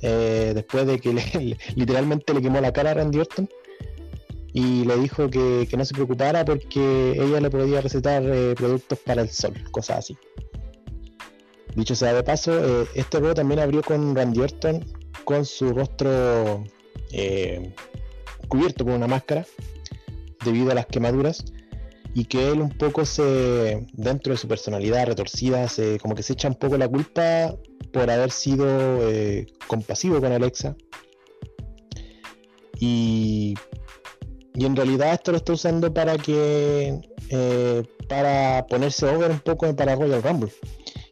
eh, después de que [laughs] literalmente le quemó la cara a Randy Orton y le dijo que, que no se preocupara porque ella le podía recetar eh, productos para el sol, cosas así. Dicho sea de paso, eh, este juego también abrió con Randy Orton con su rostro eh, cubierto con una máscara debido a las quemaduras y que él un poco se, dentro de su personalidad retorcida, se, como que se echa un poco la culpa por haber sido compasivo con Alexa y y en realidad esto lo está usando para que eh, para ponerse over un poco para Royal Rumble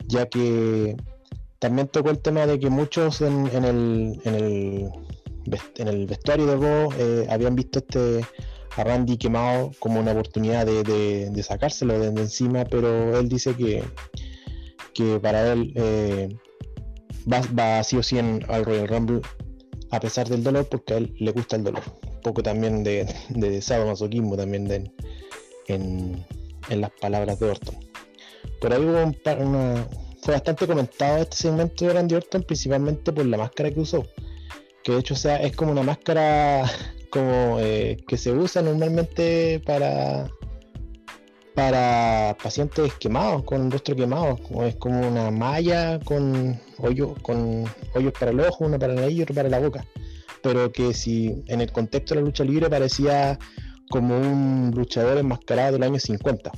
ya que también tocó el tema de que muchos en, el, en, el, en el vestuario de Raw eh, habían visto este a Randy quemado como una oportunidad de, de- sacárselo de, encima pero él dice que que para él eh, va, va sí o sí al Royal Rumble a pesar del dolor porque a él le gusta el dolor poco también de, de sadomasoquismo también en, en las palabras de Orton. Por ahí hubo un par- una- fue bastante comentado este segmento de Randy Orton principalmente por la máscara que usó que de hecho sea es como una máscara como eh, que se usa normalmente para para pacientes quemados con el rostro quemado es como una malla con hoyo con hoyos para el ojo uno para la nariz y otro para la boca pero que si en el contexto de la lucha libre parecía como un luchador enmascarado del año 50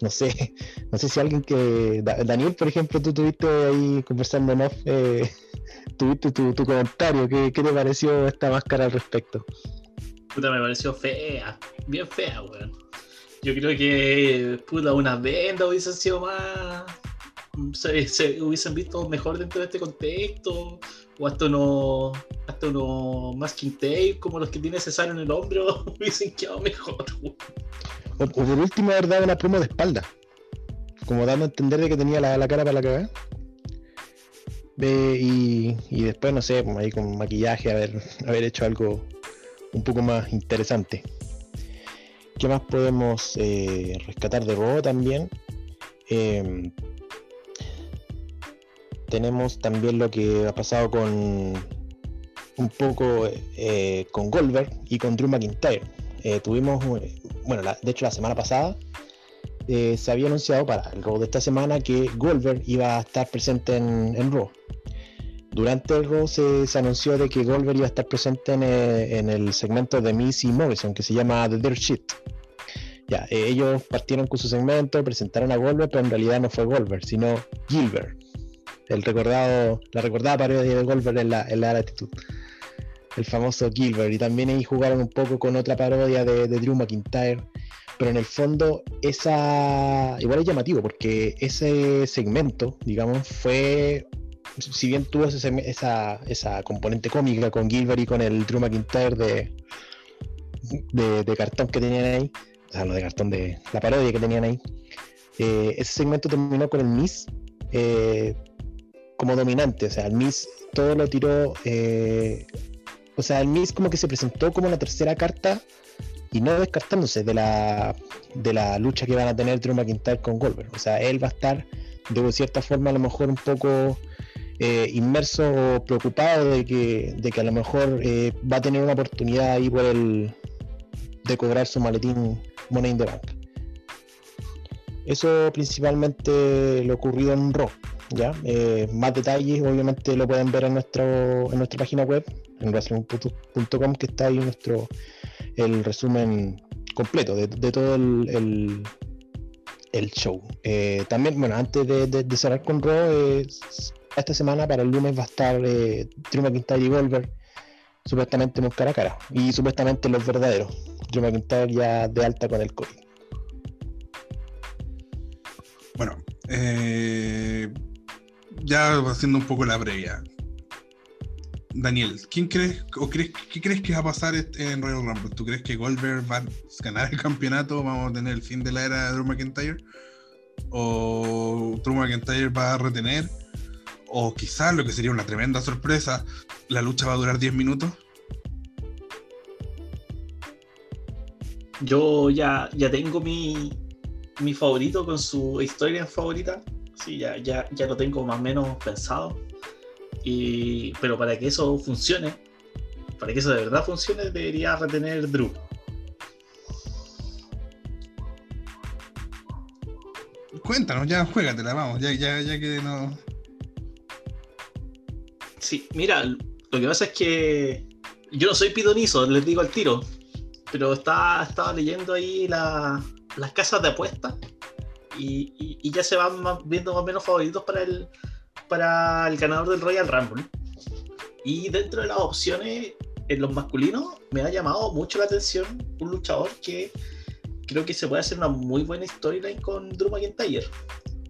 no sé [laughs] no sé si alguien que Da- Daniel por ejemplo tú tuviste ahí conversando en off eh, [laughs] tuviste tu, comentario ¿qué, qué te pareció esta máscara al respecto? Puta, me pareció fea, bien fea, weón. Yo creo que, puta, una venda hubiesen sido más. Se, se hubiesen visto mejor dentro de este contexto. O hasta uno. Hasta uno masking tape, como los que tiene Cesaro en el hombro, [laughs] hubiesen quedado mejor. O, por último haber dado una promo de espalda. Como dando a entender de que tenía la, la cara para la cagada. Y, y después, no sé, como ahí con maquillaje, haber, [laughs] haber hecho algo un poco más interesante. ¿Qué más podemos eh, rescatar de Raw también? Em, tenemos también lo que ha pasado con un poco eh, con Goldberg y con Drew McIntyre. Eh, tuvimos, eh, bueno, de hecho la semana pasada se había anunciado para el Raw de esta semana que Goldberg iba a estar presente en, en Raw. Durante el Raw se, anunció de que Goldberg iba a estar presente en, el segmento de Miz y Morrison que se llama The Dirt Shit. Ya, ellos partieron con su segmento, presentaron a Goldberg, pero en realidad no fue Goldberg, sino Gilbert. El recordado, la recordada parodia de Goldberg en la, en la latitud. El famoso Gilbert. Y también ahí jugaron un poco con otra parodia de, de Drew McIntyre. Pero en el fondo, esa. Igual es llamativo, porque ese segmento, digamos, fue. Si bien tuvo ese esa, esa componente cómica con Gilbert y con el Drew McIntyre de, de, cartón que tenían ahí, o sea, no de cartón, de la parodia que tenían ahí, eh, ese segmento terminó con el Miss eh, como dominante, o sea, el Miss todo lo tiró, eh, o sea, el Miss como que se presentó como la tercera carta y no descartándose de la, de la lucha que van a tener Drew McIntyre con Goldberg, o sea, él va a estar de cierta forma a lo mejor un poco eh, inmerso o preocupado de que, de que a lo mejor eh, va a tener una oportunidad ahí por el de cobrar su maletín Money in the Bank. Eso principalmente lo ocurrido en Raw. ¿Ya? Eh, más detalles obviamente lo pueden ver en, nuestro, en nuestra página web, en wrestling.com, que está ahí nuestro el resumen completo de, todo el, el, show. Eh, también, bueno, antes de, cerrar con Raw, eh, esta semana para el lunes va a estar eh, Drew McIntyre y Goldberg supuestamente muy cara a cara y supuestamente los verdaderos. Drew McIntyre ya de alta con el COVID. Bueno, eh, ya haciendo un poco la previa. Daniel, ¿quién crees o crees qué crees que va a pasar en Royal Rumble? ¿Tú crees que Goldberg va a ganar el campeonato? ¿Vamos a tener el fin de la era de Drew McIntyre? ¿O Drew McIntyre va a retener? ¿O quizás lo que sería una tremenda sorpresa, la lucha va a durar 10 minutos? Yo ya, ya tengo mi, mi favorito con su historia favorita. Sí, ya, ya, ya lo tengo más o menos pensado. Y, pero para que eso funcione, para que eso de verdad funcione, debería retener Drew. Cuéntanos, ya juégatela, vamos, ya, ya, ya que no. Sí, mira, lo que pasa es que yo no soy pitonizo, les digo al tiro, pero estaba, estaba leyendo ahí la- las casas de apuestas y, ya se van viendo más o menos favoritos para el, para el ganador del Royal Rumble. Y dentro de las opciones, en los masculinos, me ha llamado mucho la atención un luchador que creo que se puede hacer una muy buena storyline con Drew McIntyre.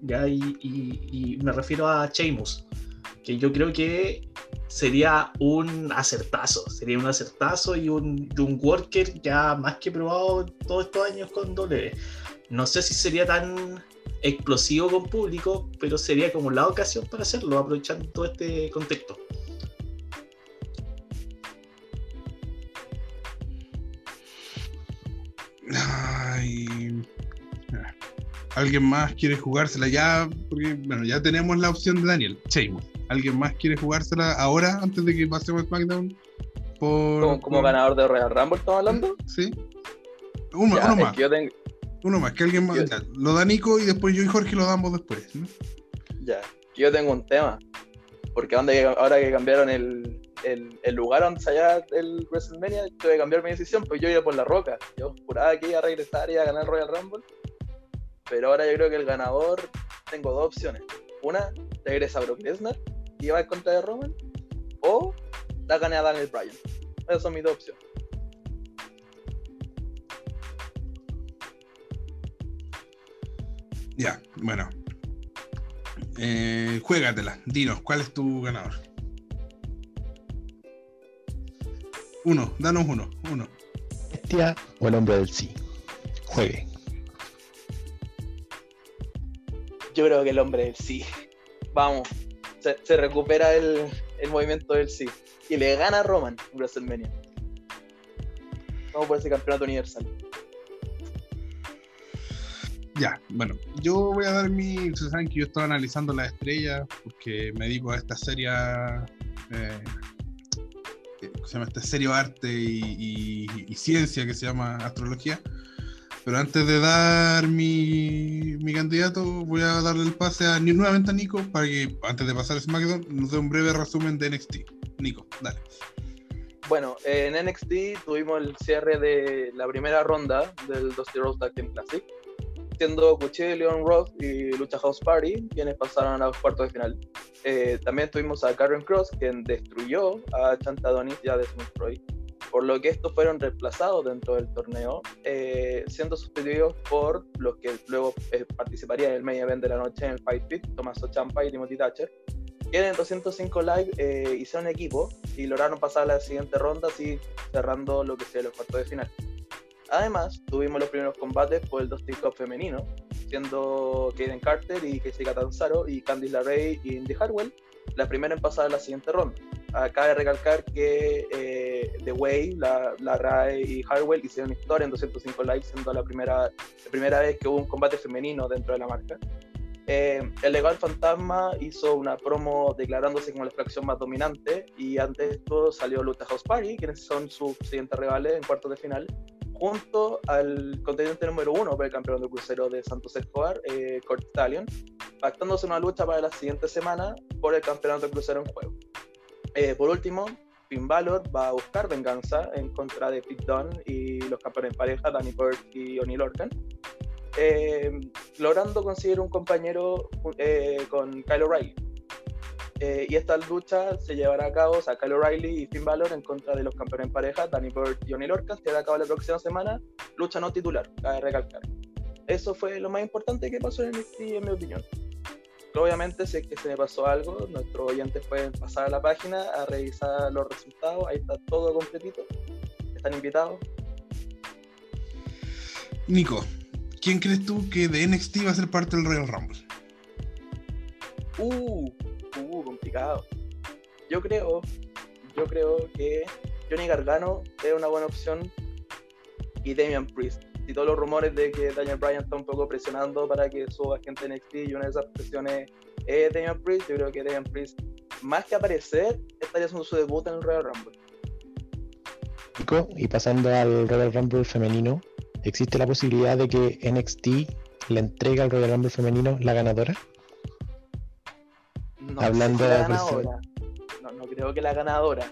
¿ya? Y, me refiero a Sheamus que yo creo que sería un acertazo, sería un acertazo y un, un worker ya más que probado todos estos años con W. No sé si sería tan explosivo con público, pero sería como la ocasión para hacerlo, aprovechando todo este contexto. Ay. ¿Alguien más quiere jugársela ya? Porque, bueno, ya tenemos la opción de Daniel, Sheamus. ¿Alguien más quiere jugársela ahora, antes de que pasemos a SmackDown? Por, Como, como por- ganador de Royal Rumble estamos hablando. Sí. Uno, Ya, uno es más, que yo tengo, uno más, que alguien más. yo- ya, lo da Nico y después yo y Jorge lo damos después. ¿no? ya, yo tengo un tema. Porque ahora que cambiaron el, el, el lugar donde se hallaba el WrestleMania, tuve que cambiar mi decisión, pues yo iba por la roca. Yo juraba que iba a regresar y a ganar el Royal Rumble. Pero ahora yo creo que el ganador, tengo dos opciones. Una, regresa Brock Lesnar y va en contra de Roman. O la gana Daniel Bryan. Esas son mis dos opciones. Ya, bueno. Eh, juégatela, dinos, ¿cuál es tu ganador? Uno, danos uno, uno. Bestia o el hombre del sí. Juegue. Yo creo que el hombre del sí. Vamos. Se, se recupera el, el movimiento del sí. Y le gana a Roman en WrestleMania. Vamos por ese campeonato universal. Ya, bueno, yo voy a dar mi. Ustedes saben que yo estaba analizando las estrellas porque me dedico a esta serie. Eh, ¿cómo se llama? Este serio arte y, ciencia que se llama astrología. Pero antes de dar mi, mi candidato, voy a darle el pase a, nuevamente a Nico para que, antes de pasar a SmackDown, nos dé un breve resumen de NXT. Nico, dale. Bueno, en NXT tuvimos el cierre de la primera ronda del Dusty Rose Tag Team Classic, siendo Cuchillo, Leon Roth y Lucha House Party quienes pasaron a los cuartos de final. Eh, también tuvimos a Karen Cross, quien destruyó a Chantadonis y a Desmond Troy, por lo que estos fueron reemplazados dentro del torneo, eh, siendo sustituidos por los que luego eh, participarían en el main event de la noche en el Fight Pit, Tommaso Ciampa y Timothy Thatcher, que en el 205 Live eh, hicieron equipo y lograron pasar a la siguiente ronda, así cerrando lo que sea los cuartos de final. Además, tuvimos los primeros combates por el Dusty Cup femenino, siendo Kaden Carter y Casey Catanzaro y Candice LaRey y Indy Harwell la primera en pasar a la siguiente ronda. Acaba de recalcar que eh, The Way, la, la Ray y Harwell hicieron historia en 205 Live, siendo la primera, primera vez que hubo un combate femenino dentro de la marca. Eh, el legal fantasma hizo una promo declarándose como la fracción más dominante y antes de esto salió Lucha House Party, quienes son sus siguientes rivales en cuartos de final, junto al contendiente número uno para el campeón crucero de Santos Escobar, eh, Stallion, pactándose una lucha para la siguiente semana por el campeonato del crucero en juego. Eh, por último, Finn Balor va a buscar venganza en contra de Pete Dunne y los campeones en pareja, Danny Burke y Oni Lorcan, eh, logrando conseguir un compañero eh, con Kyle O'Reilly. Eh, y esta lucha se llevará a cabo, o sea, Kyle O'Reilly y Finn Balor en contra de los campeones en pareja, Danny Bird y Johnny Lorcan, se llevará a cabo la próxima semana, lucha no titular, cabe recalcar. Eso fue lo más importante que pasó en NXT, en mi opinión. Obviamente, si es que se me pasó algo, nuestros oyentes pueden pasar a la página a revisar los resultados, ahí está todo completito, están invitados. Nico, ¿quién crees tú que de NXT va a ser parte del Royal Rumble? Uh, complicado. Yo creo, yo creo que Johnny Gargano es una buena opción y Damian Priest. Y todos los rumores de que Daniel Bryan está un poco presionando para que suba gente NXT y una de esas presiones es Damian Priest, yo creo que Damian Priest, más que aparecer, estaría haciendo su debut en el Royal Rumble. Y pasando al Royal Rumble femenino, ¿existe la posibilidad de que NXT le entregue al Royal Rumble femenino la ganadora? No Hablando sé si la de ganadora. No, no creo que la ganadora.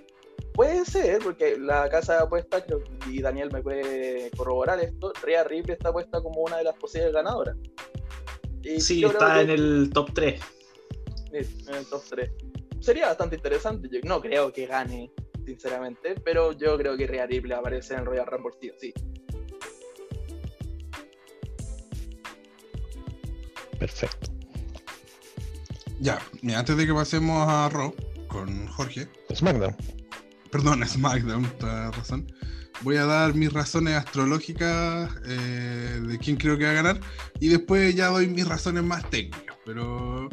Puede ser, porque la casa de apuestas, y Daniel me puede corroborar esto, Rhea Ripley está puesta como una de las posibles ganadoras. Y Sí, está que- en el top 3. Sí, en el top 3. Sería bastante interesante. Yo no creo que gane, sinceramente, pero yo creo que Rhea Ripley aparece en Royal Rumble, sí. Perfecto. Ya, mira, antes de que pasemos a Raw con Jorge, SmackDown. perdón, [laughs] SmackDown, toda razón, voy a dar mis razones astrológicas eh, de quién creo que va a ganar y después ya doy mis razones más técnicas, pero...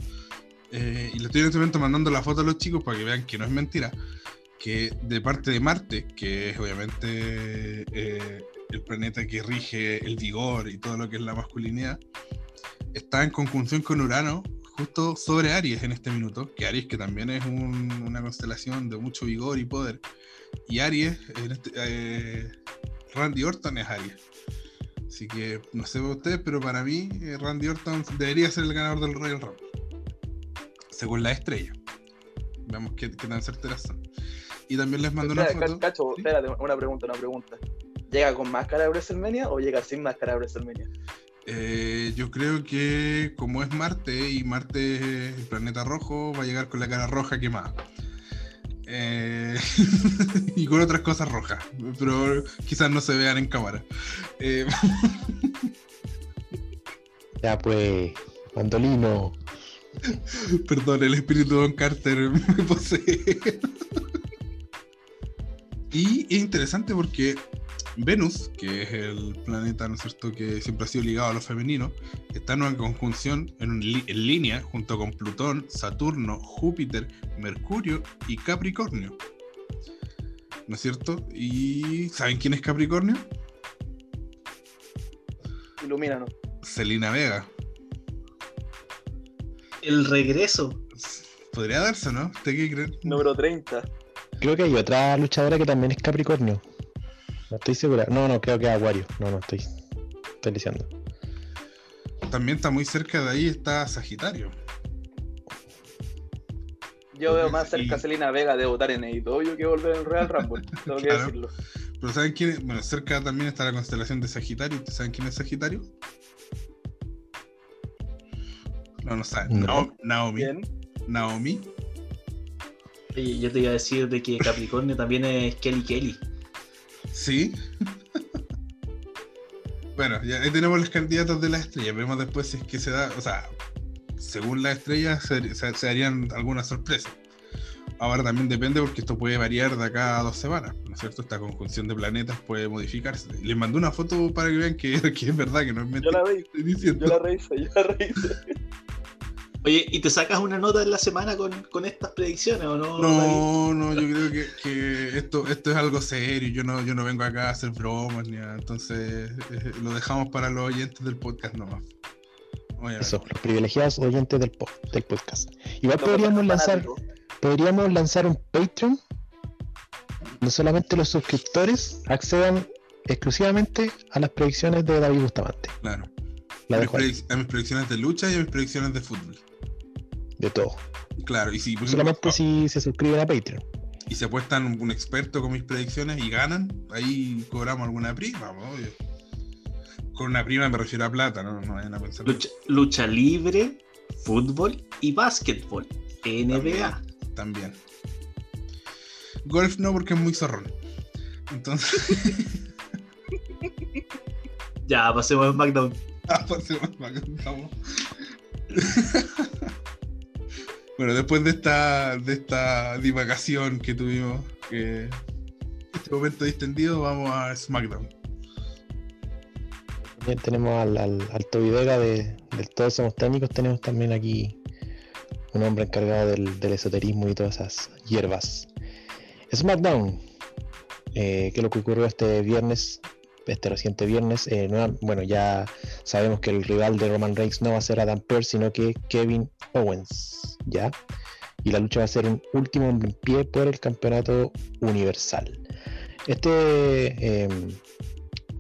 eh, y le estoy en este momento mandando la foto a los chicos para que vean que no es mentira, que de parte de Marte, que es obviamente eh, el planeta que rige el vigor y todo lo que es la masculinidad, está en conjunción con Urano justo sobre Aries en este minuto, que Aries que también es un- una constelación de mucho vigor y poder, y Aries, este- eh, Randy Orton es Aries. Así que no sé para ustedes, pero para mí eh, Randy Orton debería ser el ganador del Royal Rumble. Según la estrella. Veamos qué, qué tan certeras son. Y también les mando una foto. Ca- Cacho, ¿Sí? espérate, una pregunta, una pregunta. ¿Llega con máscara de WrestleMania o llega sin máscara de WrestleMania? Eh, yo creo que como es Marte y Marte es el planeta rojo, va a llegar con la cara roja quemada. Eh, [laughs] y con otras cosas rojas, pero quizás no se vean en cámara. Eh, [laughs] Ya pues, Mandolino. [laughs] perdón, el espíritu de Don Carter me posee. y es interesante porque Venus, que es el planeta, ¿no es cierto?, que siempre ha sido ligado a lo femenino, está en una conjunción en, un li- en línea junto con Plutón, Saturno, Júpiter, Mercurio y Capricornio. ¿No es cierto? ¿Y saben quién es Capricornio? Ilumínanos. Selina Vega. El regreso. Podría darse, ¿no? ¿Usted qué creen? Número 30. Creo que hay otra luchadora que también es Capricornio. No estoy segura. No, no, creo que es Acuario. No, no estoy. Estoy diciendo. También está muy cerca de ahí, está Sagitario. Yo veo más Y- cerca a Selena Vega de votar en AEW que volver en Real Rumble. Tengo que [laughs] Claro. decirlo. Pero ¿saben quién? es? Bueno, cerca también está la constelación de Sagitario. ¿Ustedes saben quién es Sagitario? No, no saben. No. Nao- Naomi. Bien. Naomi. Y yo te iba a decir de que Capricornio también es Kelly Kelly. Sí. bueno, ya ahí tenemos los candidatos de las estrellas. Veremos después si es que se da. O sea, según las estrellas se, se- se harían algunas sorpresas. Ahora también depende porque esto puede variar de acá a dos semanas, ¿no es cierto? Esta conjunción de planetas puede modificarse. Les mandé una foto para que vean que, [laughs] que es verdad, que no es Yo mentira. la vi. Yo la revisé, yo la revisé. Oye, ¿y te sacas una nota en la semana con, con estas predicciones o no? David? No, no, yo creo que, que esto, esto es algo serio. Yo no, yo no vengo acá a hacer bromas ni nada. Entonces eh, lo dejamos para los oyentes del podcast nomás. Eso, los privilegiados oyentes del, po- del podcast. Igual No, podríamos lanzar, podríamos lanzar un Patreon donde solamente los suscriptores accedan exclusivamente a las predicciones de David Bustamante. Claro. La a mis predicciones de lucha y a mis predicciones de fútbol. De todo. Claro, y si, ejemplo, Solamente si se suscriben a Patreon. y se apuestan un experto con mis predicciones y ganan, ahí cobramos alguna prima, pues, obvio. Con una prima me refiero a plata, no, no vayan a pensar. Lucha, lucha libre, fútbol y básquetbol. NBA. También. Golf no, porque es muy zorrón. Entonces, [laughs] Ya, pasemos a SmackDown. [laughs] ah, pasemos acá, vamos. [laughs] bueno, después de esta, de esta divagación que tuvimos, que este momento distendido, vamos a SmackDown. También tenemos al, al, al Toby Vega de, Todos Somos Técnicos. Tenemos también aquí un hombre encargado del, del esoterismo y todas esas hierbas. SmackDown. Eh, ¿Qué es lo que ocurrió este viernes? Este reciente viernes. Eh, bueno, ya sabemos que el rival de Roman Reigns no va a ser Adam Pearce, sino que Kevin Owens. ¿Ya? Y la lucha va a ser un último en pie por el campeonato universal. Este. em,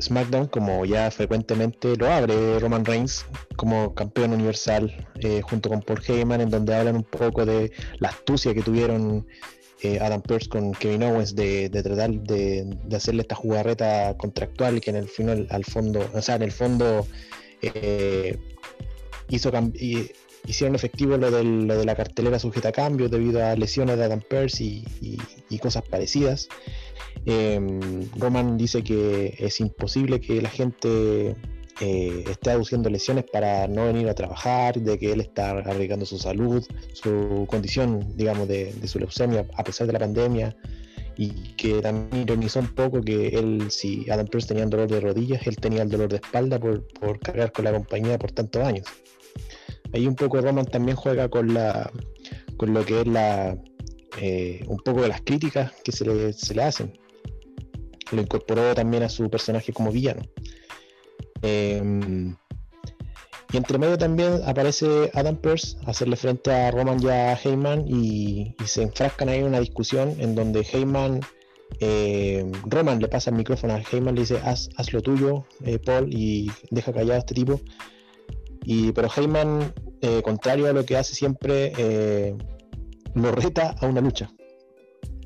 SmackDown, como ya frecuentemente lo abre Roman Reigns como campeón universal, eh, junto con Paul Heyman, en donde hablan un poco de la astucia que tuvieron eh, Adam Pearce con Kevin Owens de, de tratar de, de hacerle esta jugarreta contractual que en el final, al fondo, o sea, en el fondo eh, hizo hicieron efectivo lo, lo de la cartelera sujeta a cambio debido a lesiones de Adam Pearce y, y- y cosas parecidas. Em, Roman dice que es imposible que la gente eh, esté aduciendo lesiones para no venir a trabajar, de que él está arriesgando su salud, su condición, digamos, de, de su leucemia a pesar de la pandemia, y que también ironizó un poco que él, si Adam Pearce tenía dolor de rodillas, él tenía el dolor de espalda por, por cargar con la compañía por tantos años. Ahí un poco Roman también juega con la con lo que es la eh, un poco de las críticas que se le, se le hacen. Lo incorporó también a su personaje como villano. Em, y entre medio también aparece Adam Pearce hacerle frente a Roman y a Heyman y, se enfrascan ahí en una discusión en donde Heyman, eh, Roman le pasa el micrófono a Heyman, le dice haz, haz lo tuyo, eh, Paul, y deja callado a este tipo. Y, pero Heyman, eh, contrario a lo que hace siempre, eh, lo reta a una lucha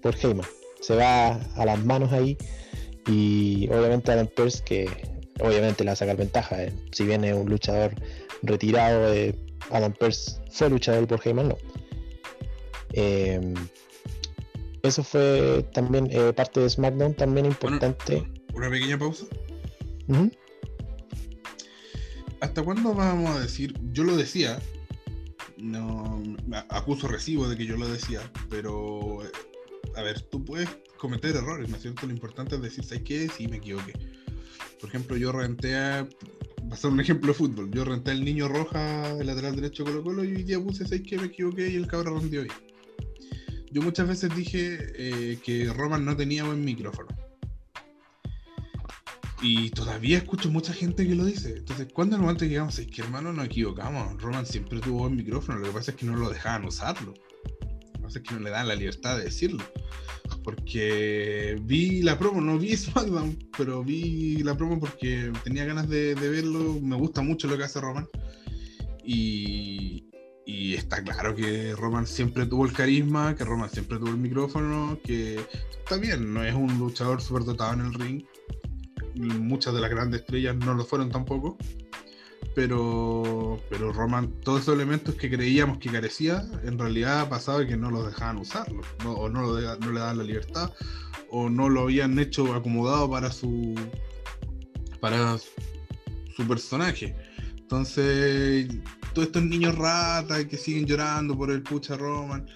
por Heyman. Se va a las manos ahí y obviamente Adam Pearce que obviamente le va a sacar ventaja. eh. Si bien es un luchador retirado, eh, Adam Pearce fue luchador por Heyman, no. Eh, eso fue también eh, parte de SmackDown, también importante. Una pequeña pausa. ¿Hasta cuándo vamos a decir? Yo lo decía. No me acuso recibo de que yo lo decía, pero eh, a ver, tú puedes cometer errores, ¿no es cierto? Lo importante es decir, ¿sabes qué? Sí, me equivoqué. Por ejemplo, yo renté a. Va a ser un ejemplo de fútbol. Yo renté al niño roja, el lateral derecho de Colo Colo, y hoy día puse, ¿sabes qué? Me equivoqué y el cabrón rendió bien. Yo muchas veces dije eh, que Roman no tenía buen micrófono. Y todavía escucho mucha gente que lo dice. Entonces, cuando en el momento que llegamos, es que hermano, nos equivocamos. Roman siempre tuvo buen micrófono. Lo que pasa es que no lo dejaban usarlo. Lo que pasa es que no le dan la libertad de decirlo. Porque vi la promo, no vi [laughs] SmackDown, pero vi la promo porque tenía ganas de, verlo. Me gusta mucho lo que hace Roman. Y, Y está claro que Roman siempre tuvo el carisma, que Roman siempre tuvo el micrófono, que está bien, no es un luchador súper dotado en el ring. Muchas de las grandes estrellas no lo fueron tampoco. Pero, pero Roman, todos esos elementos que creíamos que carecía, en realidad pasaba que no los dejaban usarlo, no, o no, le daban la libertad, o no lo habían hecho acomodado para su para su personaje. Entonces, todos estos niños ratas que siguen llorando por el pucha Roman.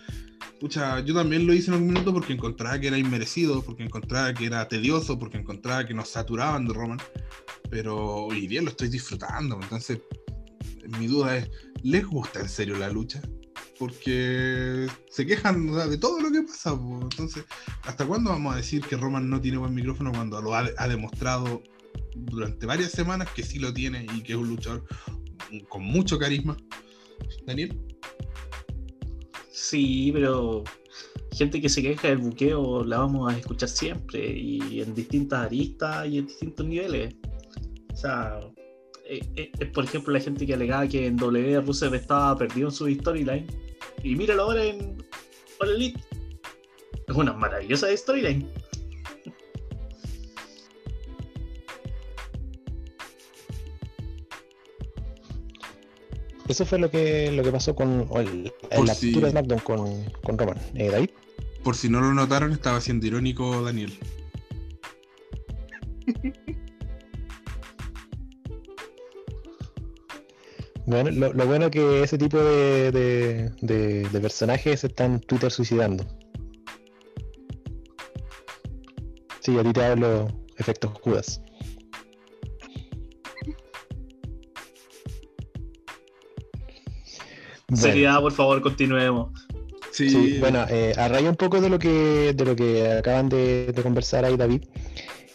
Pucha, yo también lo hice en algún minuto porque encontraba que era inmerecido, porque encontraba que era tedioso, porque encontraba que nos saturaban de Roman. Pero hoy día lo estoy disfrutando. Entonces, mi duda es, ¿les gusta en serio la lucha? Porque se quejan de todo lo que pasa. Entonces, ¿hasta cuándo vamos a decir que Roman no tiene buen micrófono cuando lo ha demostrado durante varias semanas que sí lo tiene y que es un luchador con mucho carisma? Daniel. Sí, pero gente que se queja del buqueo la vamos a escuchar siempre y en distintas aristas y en distintos niveles. O sea, eh, eh, por ejemplo la gente que alegaba que en W Rusev estaba perdido en su storyline y míralo ahora en All Elite. Es una maravillosa storyline. Eso fue lo que, lo que pasó con el- la si- de SmackDown con, con Roman. Eh, David. Por si no lo notaron, estaba siendo irónico Daniel. [laughs] Bueno, lo, lo bueno que ese tipo de, de, de- de personajes se están Twitter suicidando. Sí, a ti te hablo efectos Judas. Bueno. Seriedad, por favor, continuemos. Sí, Sí, bueno, eh, a raíz un poco de lo que de lo que acaban de, de conversar ahí, David.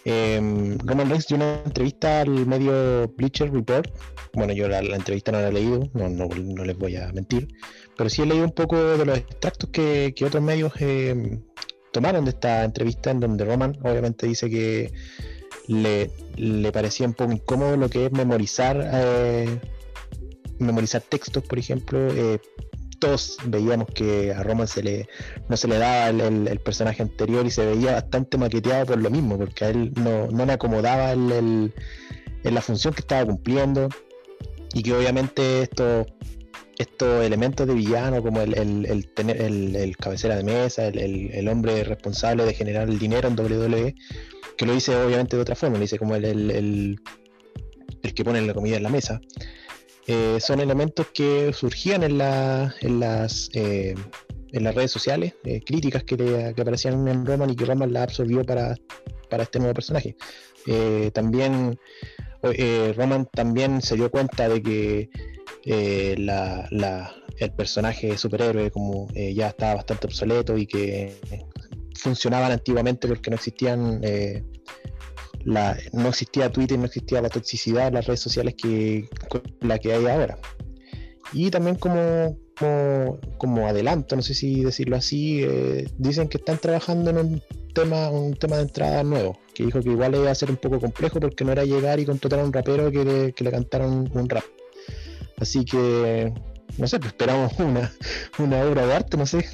eh, Roman Reigns dio una entrevista al medio Bleacher Report. Bueno, yo la, la entrevista no la he leído, no, no, no les voy a mentir, pero sí he leído un poco de los extractos que, que otros medios eh, tomaron de esta entrevista, en donde Roman obviamente dice que le, le parecía un poco incómodo lo que es memorizar eh, memorizar textos, por ejemplo. eh, todos veíamos que a Roman se le, no se le daba el, personaje anterior y se veía bastante maqueteado por lo mismo, porque a él no, no le acomodaba el, la función que estaba cumpliendo y que obviamente estos estos elementos de villano como el, el- el el, cabecera de mesa, el, hombre responsable de generar el dinero en WWE, que lo dice obviamente de otra forma, lo dice como el- el que pone la comida en la mesa, eh, son elementos que surgían en, la- en las eh, en las redes sociales, eh, críticas que, que aparecían en Roman y que Roman la absorbió para, para este nuevo personaje. Eh, también Roman también se dio cuenta de que la- la- el personaje superhéroe como ya estaba bastante obsoleto y que funcionaban antiguamente porque no existían la, no existía Twitter, no existía la toxicidad en las redes sociales que la que hay ahora. Y también como, como, adelanto, no sé si decirlo así, eh, dicen que están trabajando en un tema, un tema de entrada nuevo, que dijo que igual iba a ser un poco complejo porque no era llegar y contratar a un rapero que le, que le un, rap. Así que, no sé, pues esperamos [laughs] una, una obra de arte, no sé,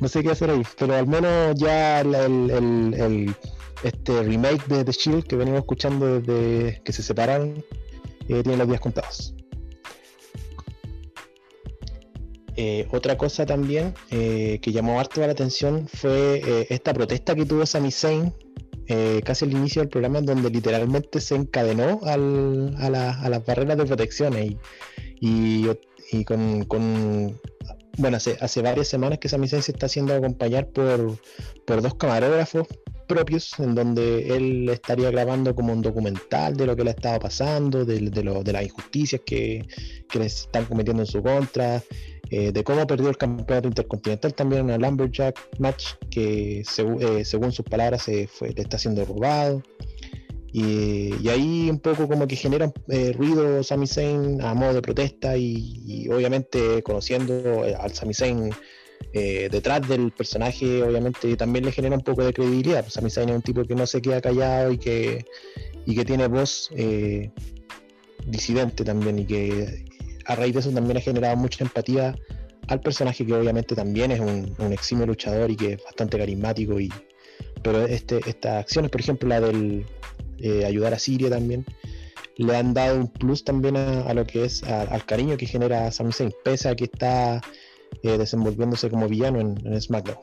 no sé qué hacer ahí, pero al menos ya el- el- este remake de The Shield que venimos escuchando desde que se separaron, eh, tiene los días contados. Eh, otra cosa también eh, que llamó harto la atención fue esta protesta que tuvo Sami Zayn casi al inicio del programa, donde literalmente se encadenó a, la- a las barreras de protección y, con- bueno, hace, hace varias semanas que Sami Zayn se está haciendo acompañar por, por dos camarógrafos propios, en donde él estaría grabando como un documental de lo que le estaba pasando, de, de, lo- de las injusticias que, que les están cometiendo en su contra, eh, de cómo perdió el campeonato intercontinental también en una Lumberjack match que eh, según sus palabras se fue, le está siendo robado. Y, ahí un poco como que genera eh, ruido Sami Zayn a modo de protesta y, obviamente conociendo eh, al Sami Zayn eh, detrás del personaje obviamente también le genera un poco de credibilidad. Sami Zayn es un tipo que no se queda callado y que, y que tiene voz eh, disidente también y que a raíz de eso también ha generado mucha empatía al personaje que obviamente también es un, un eximio luchador y que es bastante carismático y pero este, estas acciones, por ejemplo la del eh, ayudar a Siria también, le han dado un plus también a, lo que es al cariño que genera Sami Zayn, pese a que está eh, desenvolviéndose como villano en, SmackDown.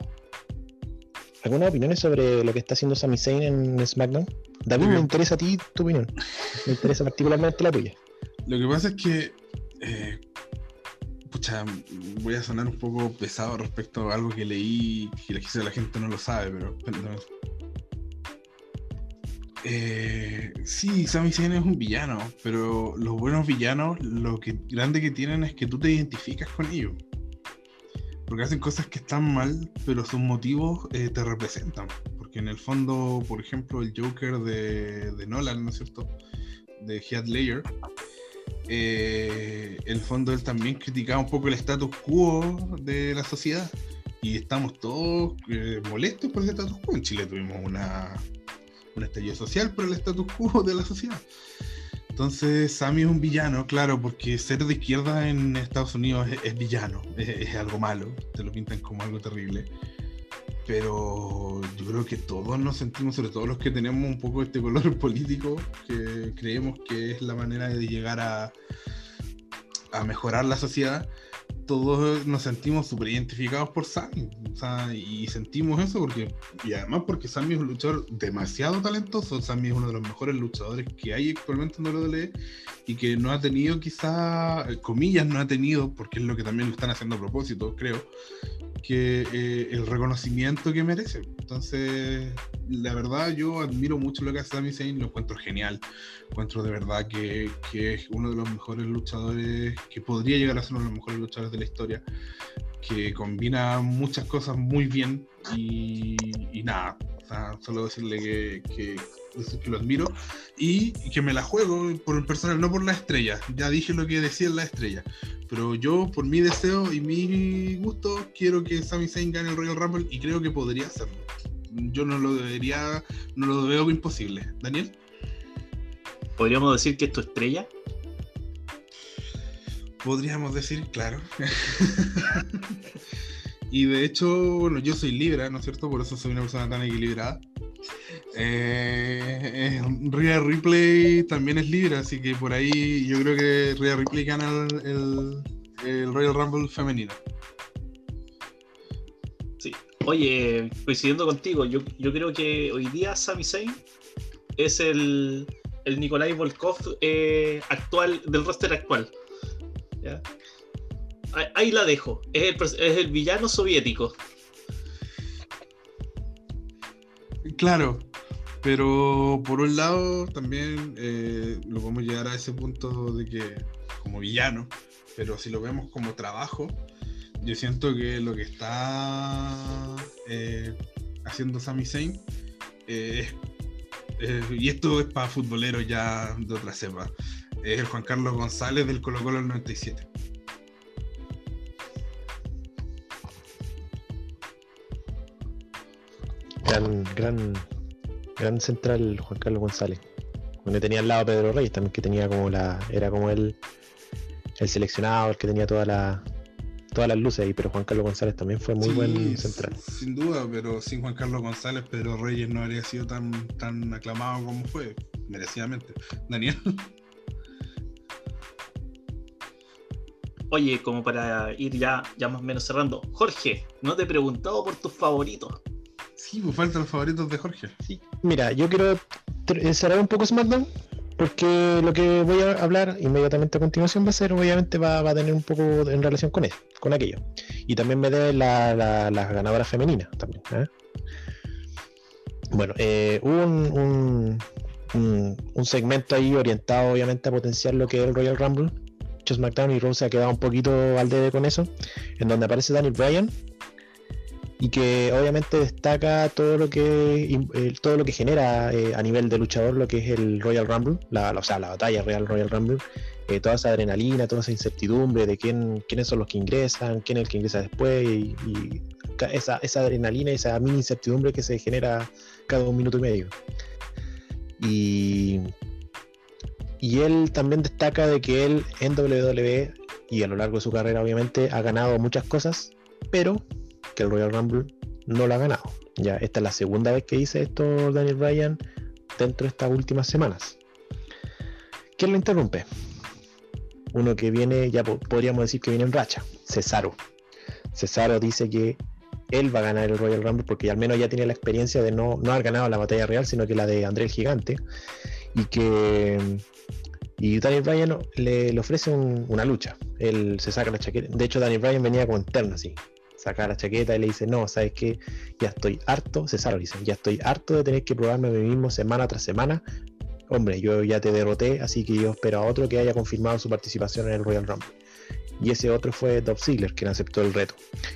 ¿Algunas opiniones sobre lo que está haciendo Sami Zayn en SmackDown? David, me interesa a ti tu opinión. Me interesa particularmente la tuya. Lo que pasa es que. Eh, pucha, voy a sonar un poco pesado respecto a algo que leí, que la gente no lo sabe, pero. Eh, sí, Sami Zayn es un villano, pero los buenos villanos, lo que grande que tienen es que tú te identificas con ellos porque hacen cosas que están mal, pero sus motivos eh, te representan. Porque en el fondo, por ejemplo, el Joker de, Nolan, ¿no es cierto? De Heath Ledger, eh, el fondo él también criticaba un poco el status quo de la sociedad. Y estamos todos eh, molestos por el status quo. En Chile tuvimos una, un estallido social por el status quo de la sociedad. Entonces, Sammy es un villano, claro, porque ser de izquierda en Estados Unidos es, villano, es, algo malo, te lo pintan como algo terrible. Pero yo creo que todos nos sentimos, sobre todo los que tenemos un poco este color [laughs] político, que creemos que es la manera de llegar a, a mejorar la sociedad, todos nos sentimos súper identificados por Sammy. y sentimos eso porque, y además porque Sammy es un luchador demasiado talentoso. Sammy es uno de los mejores luchadores que hay actualmente en WWE y que no ha tenido, quizá, comillas, no ha tenido, porque es lo que también lo están haciendo a propósito, creo, que eh, el reconocimiento que merece. Entonces, la verdad, yo admiro mucho lo que hace Sami Zayn, lo encuentro genial. Encuentro de verdad que, que, es uno de los mejores luchadores, que podría llegar a ser uno de los mejores luchadores de la historia, que combina muchas cosas muy bien y, nada, solo decirle que, que, que, lo admiro y, que me la juego por el personal, no por la estrella. Ya dije lo que decía en la estrella. Pero yo, por mi deseo y mi gusto, quiero que Sami Zayn gane el Royal Rumble y creo que podría hacerlo. Yo no lo debería, no lo veo imposible. Daniel. ¿Podríamos decir que es tu estrella? Podríamos decir, claro. [laughs] y de hecho, bueno, yo soy Libra, ¿no es cierto? Por eso soy una persona tan equilibrada. Eh, Rhea Ripley también es libre, así que por ahí yo creo que Rhea Ripley gana el, Royal Rumble femenino. Sí. Oye, coincidiendo contigo, yo, creo que hoy día Sami Zayn es el, el Nikolai Volkov eh, actual, del roster actual. Ahí la dejo. Es el, villano soviético. Claro, pero por un lado también eh, lo podemos llegar a ese punto de que como villano, pero si lo vemos como trabajo, yo siento que lo que está eh, haciendo Sami Zayn eh, y esto es para futboleros ya de otra cepa, es el Juan Carlos González del Colo Colo del 97. Gran, gran gran central Juan Carlos González. Donde tenía al lado Pedro Reyes también, que tenía como la. Era como el, el seleccionado, el que tenía toda la, todas las luces ahí, pero Juan Carlos González también fue muy buen central. Sin duda, pero sin Juan Carlos González, Pedro Reyes no habría sido tan, tan aclamado como fue, merecidamente. Daniel. Oye, como para ir ya, ya más o menos cerrando, Jorge, no te he preguntado por tus favoritos. Sí, pues faltan los favoritos de Jorge. Sí. Mira, yo quiero cerrar un poco SmackDown, porque lo que voy a hablar inmediatamente a continuación va a ser, obviamente, va, a tener un poco en relación con eso, con aquello. Y también me dé las la, ganadoras femeninas también. ¿eh? Bueno, eh, hubo un, un, segmento ahí orientado, obviamente, a potenciar lo que es el Royal Rumble. SmackDown y Rose se ha quedado un poquito al debe con eso, en donde aparece Daniel Bryan y que obviamente destaca todo lo que eh, todo lo que genera eh, a nivel de luchador lo que es el Royal Rumble, la, o sea, la batalla real Royal Rumble, eh, toda esa adrenalina, toda esa incertidumbre de quién, quiénes son los que ingresan, quién es el que ingresa después y, esa, esa adrenalina, esa mini incertidumbre que se genera cada un minuto y medio. Y, y él también destaca de que él en WWE y a lo largo de su carrera obviamente ha ganado muchas cosas, pero que el Royal Rumble no lo ha ganado. Ya, esta es la segunda vez que dice esto Daniel Bryan dentro de estas últimas semanas. ¿Quién lo interrumpe? Uno que viene, ya podríamos decir que viene en racha, Cesaro. Cesaro dice que él va a ganar el Royal Rumble porque al menos ya tiene la experiencia de no, no haber ganado la batalla real, sino que la de André el Gigante. Y que y Daniel Bryan le, ofrece una lucha. Él se saca la chaqueta. De hecho, Daniel Bryan venía con interno así. Saca la chaqueta y le dice, no, ¿sabes qué? Ya estoy harto, César dice, ya estoy harto de tener que probarme a mí mismo semana tras semana. Hombre, yo ya te derroté, así que yo espero a otro que haya confirmado su participación en el Royal Rumble y ese otro fue Dolph Ziggler, quien aceptó el reto.